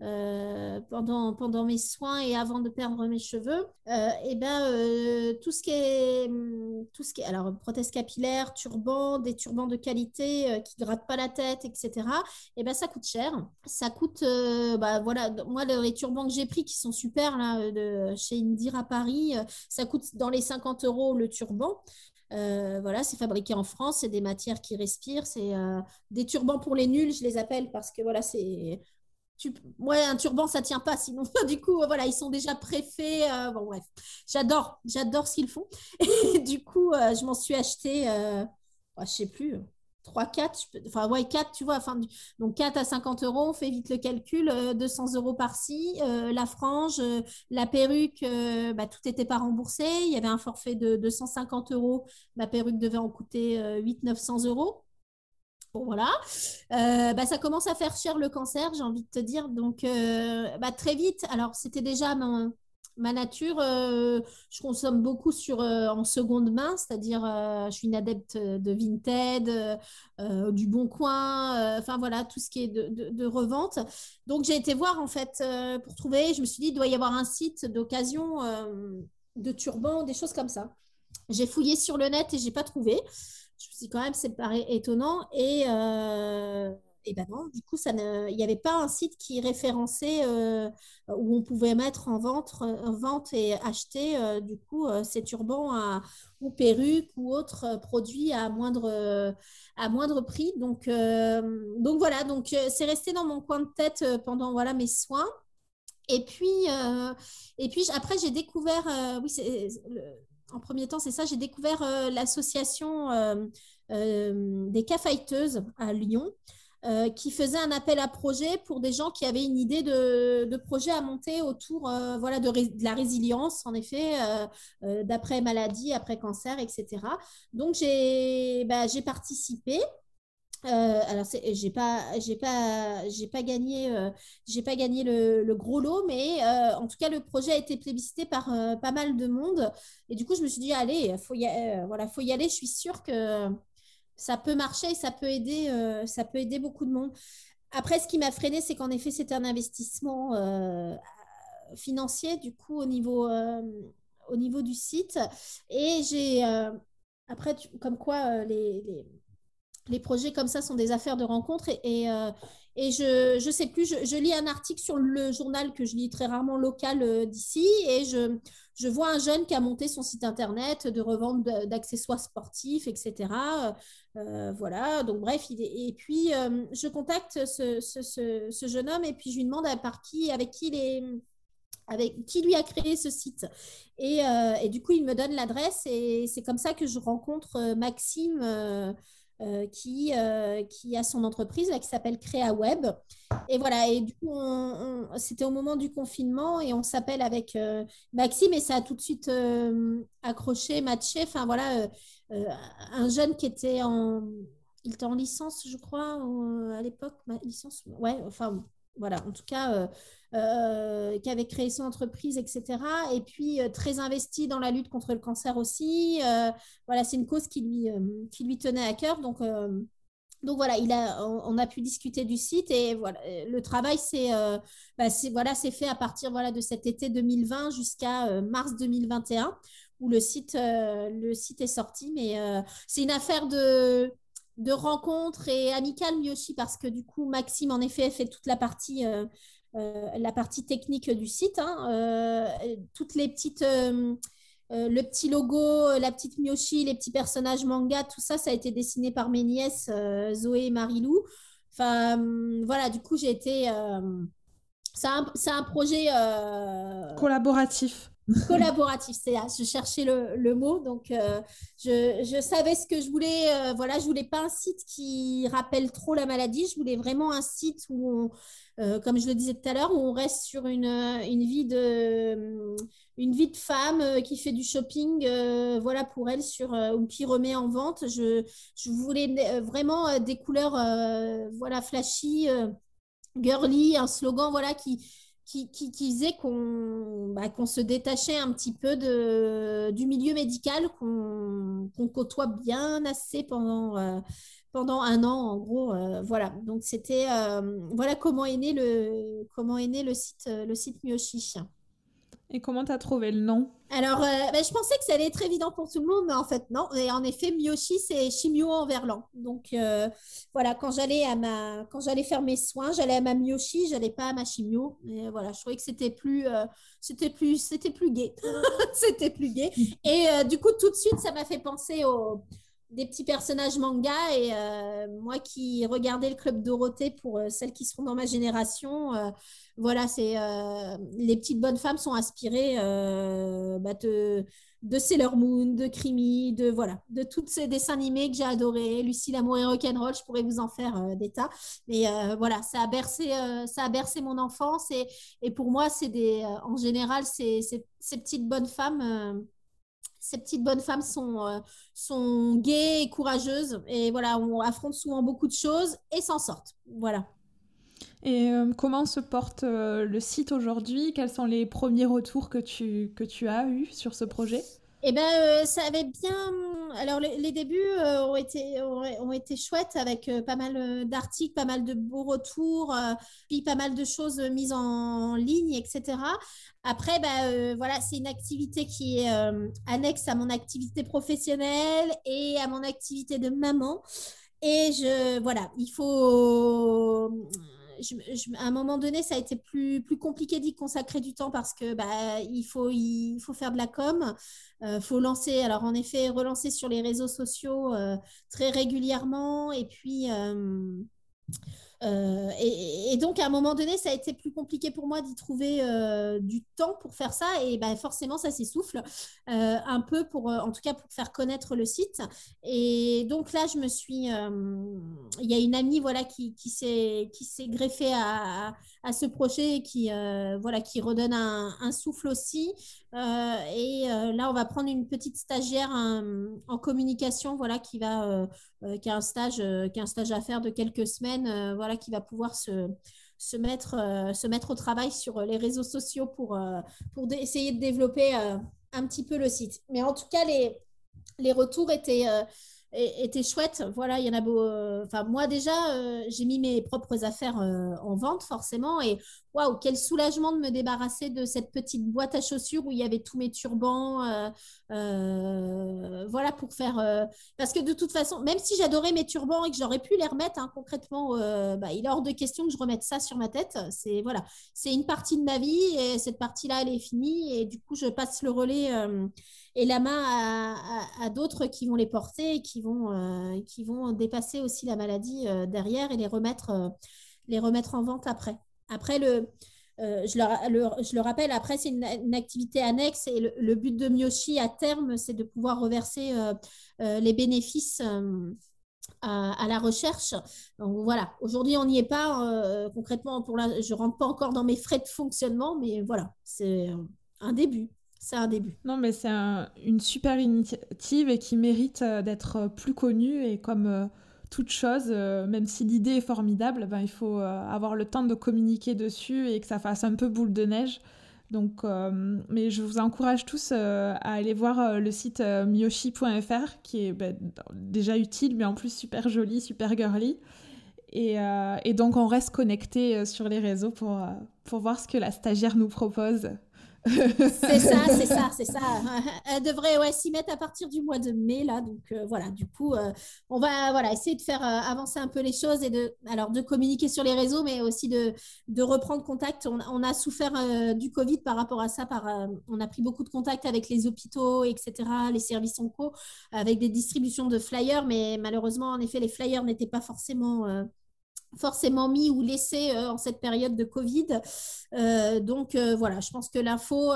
Speaker 2: euh, pendant, pendant mes soins et avant de perdre mes cheveux, euh, et ben, euh, tout ce qui est, hum, tout ce qui alors, prothèse capillaire, turban, des turbans de qualité qui grattent pas la tête, etc., et ben, ça coûte cher. Ça coûte, bah, voilà, moi, les turbans que j'ai pris qui sont super, là, chez Indir à Paris, ça coûte dans les 50 euros le turban. voilà, c'est fabriqué en France, c'est des matières qui respirent, c'est des turbans pour les nuls, je les appelle parce que voilà, c'est tu... Ouais, un turban, ça tient pas. Sinon, du coup, voilà, ils sont déjà préfaits. Euh, bon, bref, j'adore, j'adore ce qu'ils font. Et du coup, euh, je m'en suis acheté, euh, je sais plus, 3, 4, enfin, ouais, 4, tu vois. Enfin, donc, 4 à 50 euros, on fait vite le calcul. 200 euros par-ci. la frange, la perruque, bah, tout n'était pas remboursé. Il y avait un forfait de 250 euros. Ma perruque devait en coûter 800-900 euros. Bon, voilà. Euh, bah, ça commence à faire cher le cancer, j'ai envie de te dire. Donc, euh, bah, très vite, alors c'était déjà ma, nature. Euh, je consomme beaucoup sur, en seconde main, c'est-à-dire je suis une adepte de Vinted, du Bon Coin, enfin voilà, tout ce qui est de, de revente. Donc, j'ai été voir en fait pour trouver. Je me suis dit, il doit y avoir un site d'occasion de turbans, des choses comme ça. J'ai fouillé sur le net et j'ai pas trouvé je me suis dit quand même, c'est paraît étonnant. Et, euh, et ben non, du coup, il n'y avait pas un site qui référençait euh, où on pouvait mettre en vente, en vente et acheter euh, du coup ces turbans ou perruques ou autres produits à moindre, à moindre prix. Donc, donc voilà, donc c'est resté dans mon coin de tête pendant voilà mes soins. Et puis, et puis après, j'ai découvert, oui, en premier temps, c'est ça. J'ai découvert l'association des cafeteuses à Lyon. qui faisait un appel à projet pour des gens qui avaient une idée de, projet à monter autour voilà, de, la résilience, en effet, d'après maladie, après cancer, etc. Donc, j'ai bah, participé. Euh, alors j'ai pas j'ai pas j'ai pas gagné euh, j'ai pas gagné le, gros lot mais euh, en tout cas le projet a été plébiscité par pas mal de monde. Et du coup je me suis dit allez faut y voilà faut y aller. Je suis sûre que ça peut marcher ça peut aider ça peut aider beaucoup de monde. Après ce qui m'a freiné c'est qu'en effet c'était un investissement financier du coup au niveau au niveau du site. Et j'ai après comme quoi les projets comme ça sont des affaires de rencontre et, euh, et, je ne sais plus, je, lis un article sur le journal que je lis très rarement local euh, d'ici et je, je, vois un jeune qui a monté son site internet de revente d'accessoires sportifs, etc. Euh, voilà, donc bref, il et puis je contacte ce, ce, ce, jeune homme et puis je lui demande par qui, avec qui il est avec qui lui a créé ce site. Et, et du coup, il me donne l'adresse et c'est comme ça que je rencontre Maxime. Euh, qui, euh, qui a son entreprise là, qui s'appelle Créa Web. Et voilà, et du coup, c'était au moment du confinement et on s'appelle avec euh, Maxime et ça a tout de suite accroché, matché. Enfin voilà, un jeune qui était en, il était en licence, je crois, à l'époque, licence, ouais, enfin voilà, en tout cas, euh, euh, qui avait créé son entreprise, etc. Et puis, euh, très investi dans la lutte contre le cancer aussi. voilà, c'est une cause qui lui, tenait à cœur. Donc, voilà, on, a pu discuter du site et voilà, le travail, c'est bah, voilà, fait à partir de cet été 2020 jusqu'à mars 2021 où le site, le site est sorti. Mais c'est une affaire de de rencontres et amicales, mais aussi parce que du coup, Maxime, en effet, fait toute la partie, euh, euh, la partie technique du site. Hein, euh, toutes les petites. le petit logo, la petite Miyoshi, les petits personnages manga, tout ça, ça a été dessiné par mes nièces Zoé et Marilou. Enfin, voilà, du coup, j'ai été. c'est un, projet.
Speaker 1: Collaboratif
Speaker 2: collaboratif, c'est je cherchais le, le mot, donc euh, je, je, savais ce que je voulais. Euh, voilà, je voulais pas un site qui rappelle trop la maladie. Je voulais vraiment un site où, euh, comme je le disais tout à l'heure, on reste sur une, une vie de une vie de femme qui fait du shopping, voilà pour elle sur ou qui remet en vente. Je, je voulais vraiment des couleurs, voilà flashy, girly, un slogan, voilà qui qui, qui, qu'on bah, qu'on se détachait un petit peu de, du milieu médical, qu'on côtoie bien assez pendant, euh, pendant un an, en gros. Euh, voilà, donc c'était euh, voilà comment est né le, comment est né le site, le site.
Speaker 1: Et comment tu as trouvé le nom?
Speaker 2: Alors, euh, ben, je pensais que ça allait être évident pour tout le monde, mais en fait, non. Et en effet, Miyoshi, c'est Chimio en verlan. Donc, euh, voilà, quand j'allais à ma... quand j'allais faire mes soins, j'allais à ma Miyoshi, j'allais pas à ma Chimio. Et voilà, je trouvais que c'était plus, euh, c'était plus, c'était plus gai. c'était plus gai. Et du coup, tout de suite, ça m'a fait penser au des petits personnages manga et moi qui regardais le club Dorothée pour celles qui seront dans ma génération voilà, c'est euh, les petites bonnes femmes sont inspirées euh, bah, de, Sailor Moon, de Crimi, de voilà, de tous ces dessins animés que j'ai adorés. Lucie l'amour et rock'n'roll, je pourrais vous en faire euh, des tas. Mais voilà, ça a bercé, ça a bercé mon enfance et, pour moi, c'est des, en général, ces, petites bonnes femmes ces petites bonnes femmes sont, sont gaies et courageuses et voilà, on affronte souvent beaucoup de choses et s'en sortent. Voilà.
Speaker 1: Et euh, comment se porte euh, le site aujourd'hui? Quels sont les premiers retours que tu, que tu as eus sur ce projet?
Speaker 2: Eh ben, euh, ça avait bien. Alors, les, débuts ont, été, ont, été chouettes avec pas mal d'articles, pas mal de beaux retours, puis pas mal de choses mises en ligne, etc. Après, ben, voilà, c'est une activité qui est annexe à mon activité professionnelle et à mon activité de maman. Et je, voilà, il faut à un moment donné, ça a été plus, plus compliqué d'y consacrer du temps parce que bah, il, faut, il faut faire de la com. Euh, faut lancer, alors en effet, relancer sur les réseaux sociaux euh, très régulièrement et puis. Euh, Euh, et, donc, à un moment donné, ça a été plus compliqué pour moi d'y trouver du temps pour faire ça. Et ben, forcément, ça s'essouffle un peu, pour, en tout cas pour faire connaître le site. Et donc là, je me suis. Il y a une amie voilà, qui, qui s'est greffée à, à, ce projet qui, voilà, qui redonne un souffle aussi. Et là, on va prendre une petite stagiaire en communication voilà, qui, va, qui, a un stage, qui a un stage à faire de quelques semaines. voilà, qui va pouvoir se, se mettre, euh, se mettre au travail sur les réseaux sociaux pour, euh, pour essayer de développer euh, un petit peu le site. Mais en tout cas, les, les retours étaient, était chouette. Voilà, il y en a beau. Euh, enfin, moi déjà, euh, j'ai mis mes propres affaires euh, en vente forcément, et waouh, quel soulagement de me débarrasser de cette petite boîte à chaussures où il y avait tous mes turbans. voilà pour faire. parce que de toute façon, même si j'adorais mes turbans et que j'aurais pu les remettre hein, concrètement, bah, il est hors de question que je remette ça sur ma tête. C'est voilà, c'est une partie de ma vie et cette partie-là, elle est finie et du coup, je passe le relais et la main à, d'autres qui vont les porter et qui vont, euh, qui vont dépasser aussi la maladie euh, derrière et les remettre, euh, les remettre en vente après. Après, le, je, le, je, le, rappelle, après, c'est une, activité annexe et le, but de Myoshi à terme, c'est de pouvoir reverser les bénéfices. À, la recherche. Donc voilà, aujourd'hui on n'y est pas concrètement. Pour la, je rentre pas encore dans mes frais de fonctionnement, mais voilà, c'est un début c'est un début.
Speaker 1: Non, mais c'est une super initiative et qui mérite euh, d'être euh, plus connue. Et comme euh, toute chose, même si l'idée est formidable, ben, il faut avoir le temps de communiquer dessus et que ça fasse un peu boule de neige. Donc, mais je vous encourage tous à aller voir le site myoshi.fr qui est ben, déjà utile, mais en plus super joli, super girly. Et, et donc, on reste connecté sur les réseaux pour, pour voir ce que la stagiaire nous propose
Speaker 2: c'est ça, c'est ça, c'est ça. Elle devrait ouais, s'y mettre à partir du mois de mai, là. Donc euh, voilà, du coup, euh, on va voilà, essayer de faire euh, avancer un peu les choses et de, alors, de communiquer sur les réseaux, mais aussi de, de reprendre contact. On, a souffert du Covid par rapport à ça. Par, on a pris beaucoup de contacts avec les hôpitaux, etc., les services en co, avec des distributions de flyers, mais malheureusement, en effet, les flyers n'étaient pas forcément forcément mis ou laissé euh, en cette période de Covid. Euh, donc euh, voilà, je pense que l'info,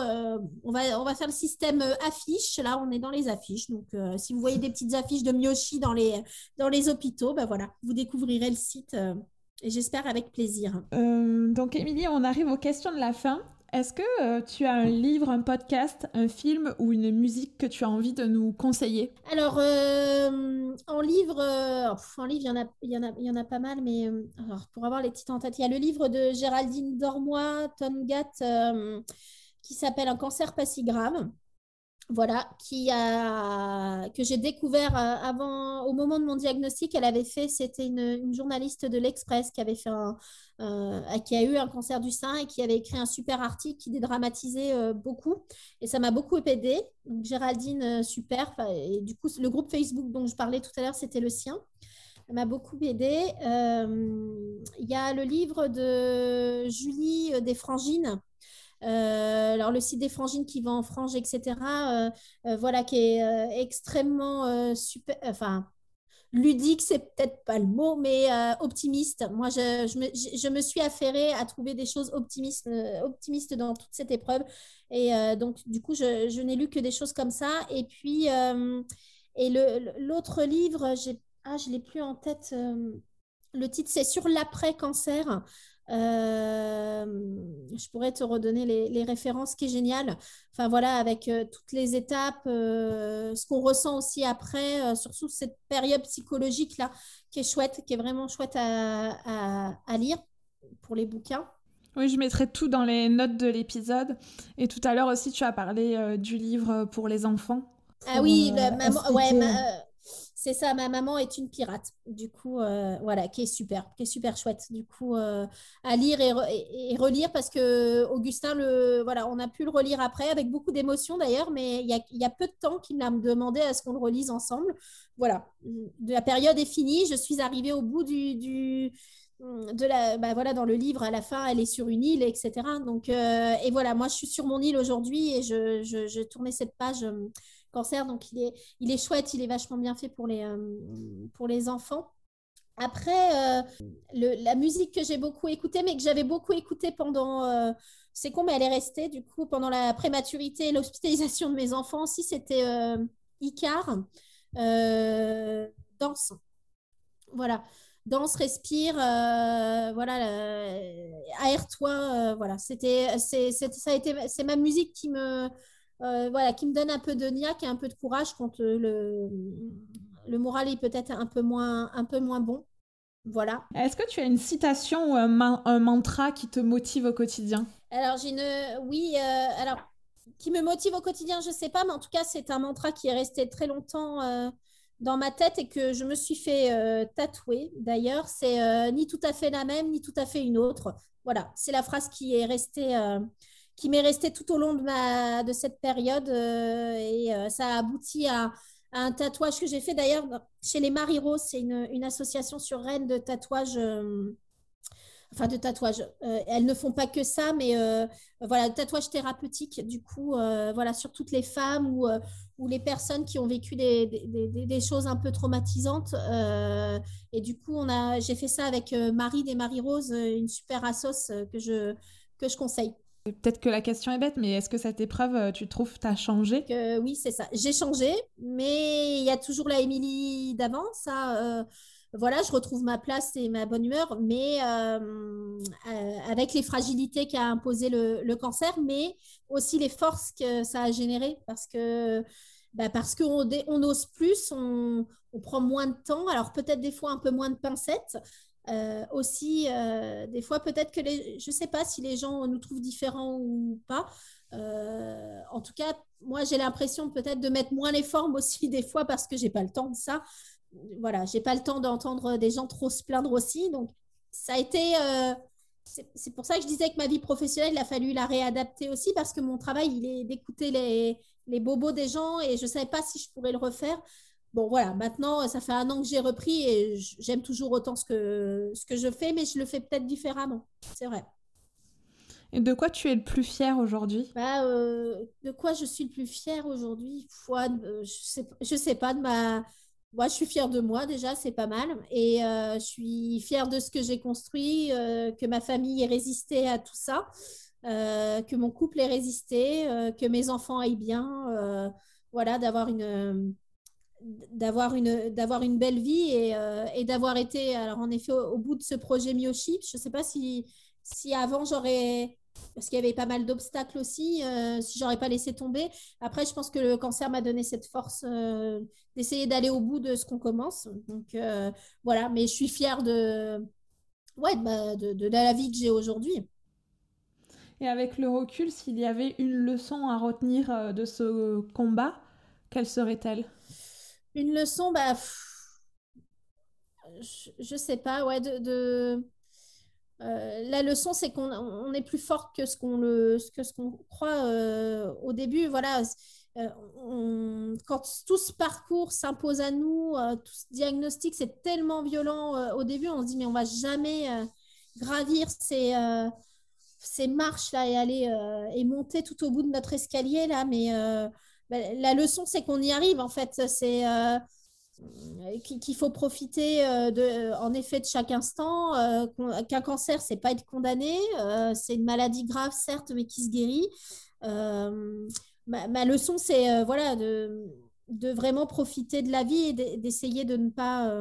Speaker 2: on, va, faire le système affiche. Là, on est dans les affiches. Donc si vous voyez des petites affiches de Miyoshi dans les, dans les hôpitaux, ben voilà, vous découvrirez le site. et j'espère avec plaisir.
Speaker 1: donc Émilie, on arrive aux questions de la fin. Est-ce que euh, tu as un livre, un podcast, un film ou une musique que tu as envie de nous conseiller?
Speaker 2: Alors, euh, en livre, euh, en livre, il y en a, pas mal, mais pour avoir les titres en tête, il y a le livre de Géraldine Dormois, Tongat, qui s'appelle Un cancer pas si grave voilà, qui a, que j'ai découvert euh, avant, au moment de mon diagnostic. Elle avait fait, c'était une, journaliste de l'Express qui avait fait qui a eu un cancer du sein et qui avait écrit un super article qui dédramatisait euh, beaucoup. Et ça m'a beaucoup aidé. Donc, Géraldine, euh, super. Et du coup, le groupe Facebook dont je parlais tout à l'heure, c'était le sien. M'a beaucoup aidé. Il y a le livre de Julie Desfrangines euh, alors le site des frangines qui va en frange, etc. Euh, euh, voilà, qui est extrêmement super, enfin ludique, c'est peut-être pas le mot, mais optimiste. Moi, je, me, suis affairée à trouver des choses optimistes, optimistes dans toute cette épreuve. Et donc, du coup, je, n'ai lu que des choses comme ça. Et puis, et l'autre livre, ah, je ne l'ai plus en tête. le titre, c'est Sur l'après-cancer. Euh, je pourrais te redonner les, références, qui est génial. Enfin voilà, avec euh, toutes les étapes, euh, ce qu'on ressent aussi après, surtout cette période psychologique là, qui est chouette, qui est vraiment chouette à, lire pour les bouquins.
Speaker 1: Oui, je mettrai tout dans les notes de l'épisode. Et tout à l'heure aussi, tu as parlé du livre pour les enfants.
Speaker 2: Ah oui, maman, ouais, c'est ça, ma maman est une pirate. Du coup, euh, voilà, qui est super, qui est super chouette. Du coup, euh, à lire et, relire parce que Augustin, voilà, on a pu le relire après avec beaucoup d'émotion d'ailleurs, mais il y a, peu de temps qu'il m'a demandé à ce qu'on le relise ensemble. Voilà, la période est finie. Je suis arrivée au bout du, bah voilà, dans le livre, à la fin, elle est sur une île, etc. Donc, euh, et voilà, moi, je suis sur mon île aujourd'hui et je, tournais cette page cancer. Donc, il est, il est chouette, il est vachement bien fait pour les, euh, pour les enfants. Après, la musique que j'ai beaucoup écoutée, mais que j'avais beaucoup écoutée pendant c'est con, mais elle est restée du coup pendant la prématurité et l'hospitalisation de mes enfants aussi. C'était euh, Icar, euh, danse. Voilà, danse, respire, euh, voilà, aère-toi. voilà, c'était, c'est, ça a été, c'est ma musique qui me, voilà, qui me donne un peu de niaque et un peu de courage quand le, le moral est peut-être un peu moins, un peu moins bon. Voilà.
Speaker 1: Est-ce que tu as une citation ou un, mantra qui te motive au quotidien?
Speaker 2: Alors, j'ai une. Oui, euh, alors, qui me motive au quotidien, je ne sais pas, mais en tout cas, c'est un mantra qui est resté très longtemps euh, dans ma tête et que je me suis fait euh, tatouer. D'ailleurs, c'est ni tout à fait la même, ni tout à fait une autre. Voilà, c'est la phrase qui est restée. Qui m'est restée tout au long de, ma, de cette période et ça a abouti à, un tatouage que j'ai fait d'ailleurs chez les Marie-Rose. C'est une, association sur Rennes de tatouage. Euh, enfin, de tatouage. Euh, elles ne font pas que ça, mais euh, voilà, tatouage thérapeutique, du coup, voilà, sur toutes les femmes ou, ou les personnes qui ont vécu des, des, choses un peu traumatisantes. et du coup, j'ai fait ça avec Marie des Marie-Rose, une super assos que je, que je conseille.
Speaker 1: Peut-être que la question est bête, mais est-ce que cette épreuve, euh, tu trouves, t'as changé?
Speaker 2: Oui, c'est ça. J'ai changé, mais il y a toujours la Émilie d'avant. Ça, euh, voilà, je retrouve ma place et ma bonne humeur, mais euh, avec les fragilités qu'a imposé le, cancer, mais aussi les forces que ça a générées, parce que bah, parce qu'on on ose plus, on, prend moins de temps, alors peut-être des fois un peu moins de pincettes, euh, aussi, euh, des fois, peut-être que je sais pas si les gens nous trouvent différents ou pas. Euh, en tout cas, moi, j'ai l'impression peut-être de mettre moins les formes aussi des fois parce que j'ai pas le temps de ça. Voilà, j'ai pas le temps d'entendre des gens trop se plaindre aussi. Donc, ça a été. c'est pour ça que je disais que ma vie professionnelle, il a fallu la réadapter aussi parce que mon travail, il est d'écouter les, les bobos des gens et je savais pas si je pourrais le refaire bon, voilà, maintenant, ça fait un an que j'ai repris et j'aime toujours autant ce que, ce que je fais, mais je le fais peut-être différemment. C'est vrai.
Speaker 1: Et de quoi tu es le plus fier aujourd'hui?
Speaker 2: Bah, euh, De quoi je suis le plus fière aujourd'hui? Euh, Je sais, je sais pas, de ma... Moi, je suis fière de moi déjà, c'est pas mal. Et euh, je suis fière de ce que j'ai construit, que ma famille ait résisté à tout ça, que mon couple ait résisté, que mes enfants aillent bien. voilà, d'avoir une d'avoir une, d'avoir une belle vie et, euh, et d'avoir été, alors en effet, au, bout de ce projet Miochip. Je ne sais pas si, si avant j'aurais, parce qu'il y avait pas mal d'obstacles aussi, euh, si j'aurais pas laissé tomber. Après, je pense que le cancer m'a donné cette force euh, d'essayer d'aller au bout de ce qu'on commence. Donc voilà, mais je suis fière de, ouais, de, de la vie que j'ai aujourd'hui.
Speaker 1: Et avec le recul, s'il y avait une leçon à retenir de ce combat, quelle serait-elle?
Speaker 2: Une leçon, bah, je, ne sais pas, ouais, de, euh, la leçon, c'est qu'on on est plus fort que ce qu'on croit euh, au début. Voilà, euh, quand tout ce parcours s'impose à nous, tout ce diagnostic, c'est tellement violent au début. On se dit mais on va jamais gravir ces ces marches là et aller et monter tout au bout de notre escalier là, mais bah, la leçon, c'est qu'on y arrive, en fait. C'est euh, qu'il faut profiter, euh, de, en effet, de chaque instant. Euh, qu'un cancer, c'est pas être condamné. c'est une maladie grave, certes, mais qui se guérit. Ma, leçon, c'est voilà, de, vraiment profiter de la vie et d'essayer de ne pas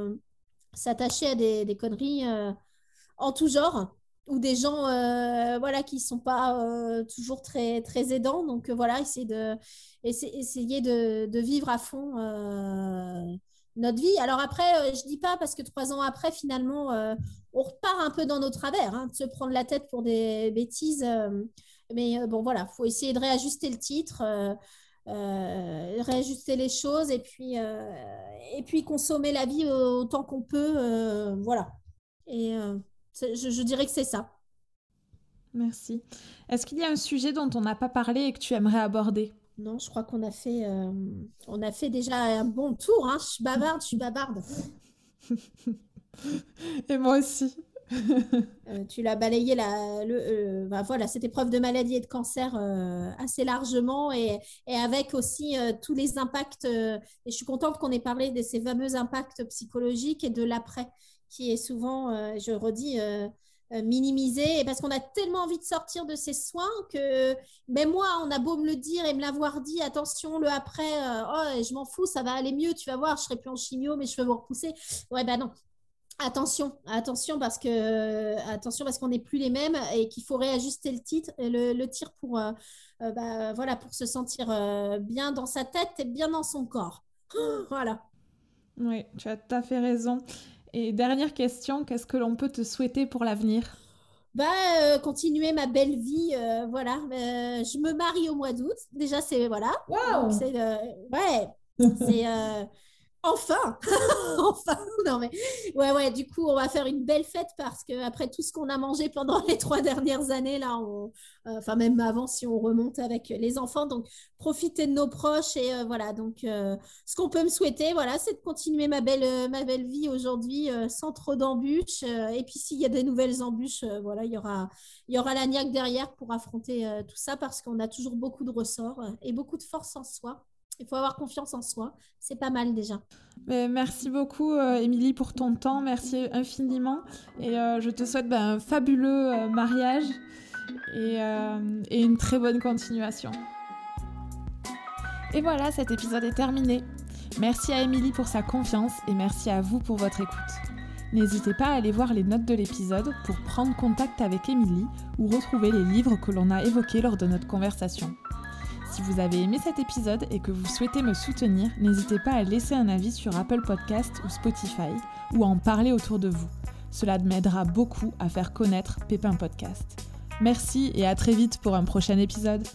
Speaker 2: s'attacher à des, conneries en tout genre ou des gens euh, voilà qui sont pas euh, toujours très très aidants donc euh, voilà essayer de essayer de, vivre à fond notre vie alors après je dis pas parce que trois ans après finalement on repart un peu dans nos travers hein, de se prendre la tête pour des bêtises mais bon voilà faut essayer de réajuster le titre réajuster les choses et puis et puis consommer la vie autant qu'on peut voilà et je, dirais que c'est ça.
Speaker 1: Merci. Est-ce qu'il y a un sujet dont on n'a pas parlé et que tu aimerais aborder?
Speaker 2: Non, je crois qu'on a fait, euh, on a fait déjà un bon tour. Hein. Je suis bavarde, je suis bavarde.
Speaker 1: et moi aussi.
Speaker 2: tu l'as balayé la, le, bah, voilà, cette épreuve de maladie et de cancer assez largement et, et avec aussi tous les impacts. et je suis contente qu'on ait parlé de ces fameux impacts psychologiques et de l'après, qui est souvent, je redis, euh, minimiser parce qu'on a tellement envie de sortir de ces soins que même moi, on a beau me le dire et me l'avoir dit, attention, le après, euh, oh, je m'en fous, ça va aller mieux, tu vas voir, je serai plus en chimio, mais je vais vous repousser. Ouais, ben non. Attention, attention parce que attention parce qu'on n'est plus les mêmes et qu'il faut réajuster le titre, le, le tir pour euh, bah, voilà pour se sentir bien dans sa tête et bien dans son corps. voilà.
Speaker 1: Oui, tu as tout à fait raison. Et dernière question, qu'est-ce que l'on peut te souhaiter pour l'avenir?
Speaker 2: Bah, euh, continuer ma belle vie, euh, voilà. Euh, je me marie au mois d'août. Déjà, c'est voilà.
Speaker 3: Wow.
Speaker 2: Ouais, c'est Enfin Enfin Non mais ouais ouais du coup on va faire une belle fête parce que après tout ce qu'on a mangé pendant les trois dernières années là on... Euh, enfin même avant si on remonte avec les enfants. Donc profiter de nos proches et euh, voilà. Donc euh, ce qu'on peut me souhaiter voilà c'est de continuer ma belle ma belle vie aujourd'hui sans trop d'embûches. Et puis s'il y a des nouvelles embûches voilà il y aura il y aura la niaque derrière pour affronter tout ça parce qu'on a toujours beaucoup de ressorts et beaucoup de force en soi il faut avoir confiance en soi. C'est pas mal déjà.
Speaker 1: merci beaucoup, euh, Émilie, pour ton temps. Merci infiniment. Et euh, je te souhaite ben, un fabuleux euh, mariage et, et une très bonne continuation. Et voilà, cet épisode est terminé. Merci à Émilie pour sa confiance et merci à vous pour votre écoute. N'hésitez pas à aller voir les notes de l'épisode pour prendre contact avec Émilie ou retrouver les livres que l'on a évoqués lors de notre conversation. Si vous avez aimé cet épisode et que vous souhaitez me soutenir, n'hésitez pas à laisser un avis sur Apple Podcast ou Spotify ou à en parler autour de vous. Cela m'aidera beaucoup à faire connaître Pépin Podcast. Merci et à très vite pour un prochain épisode.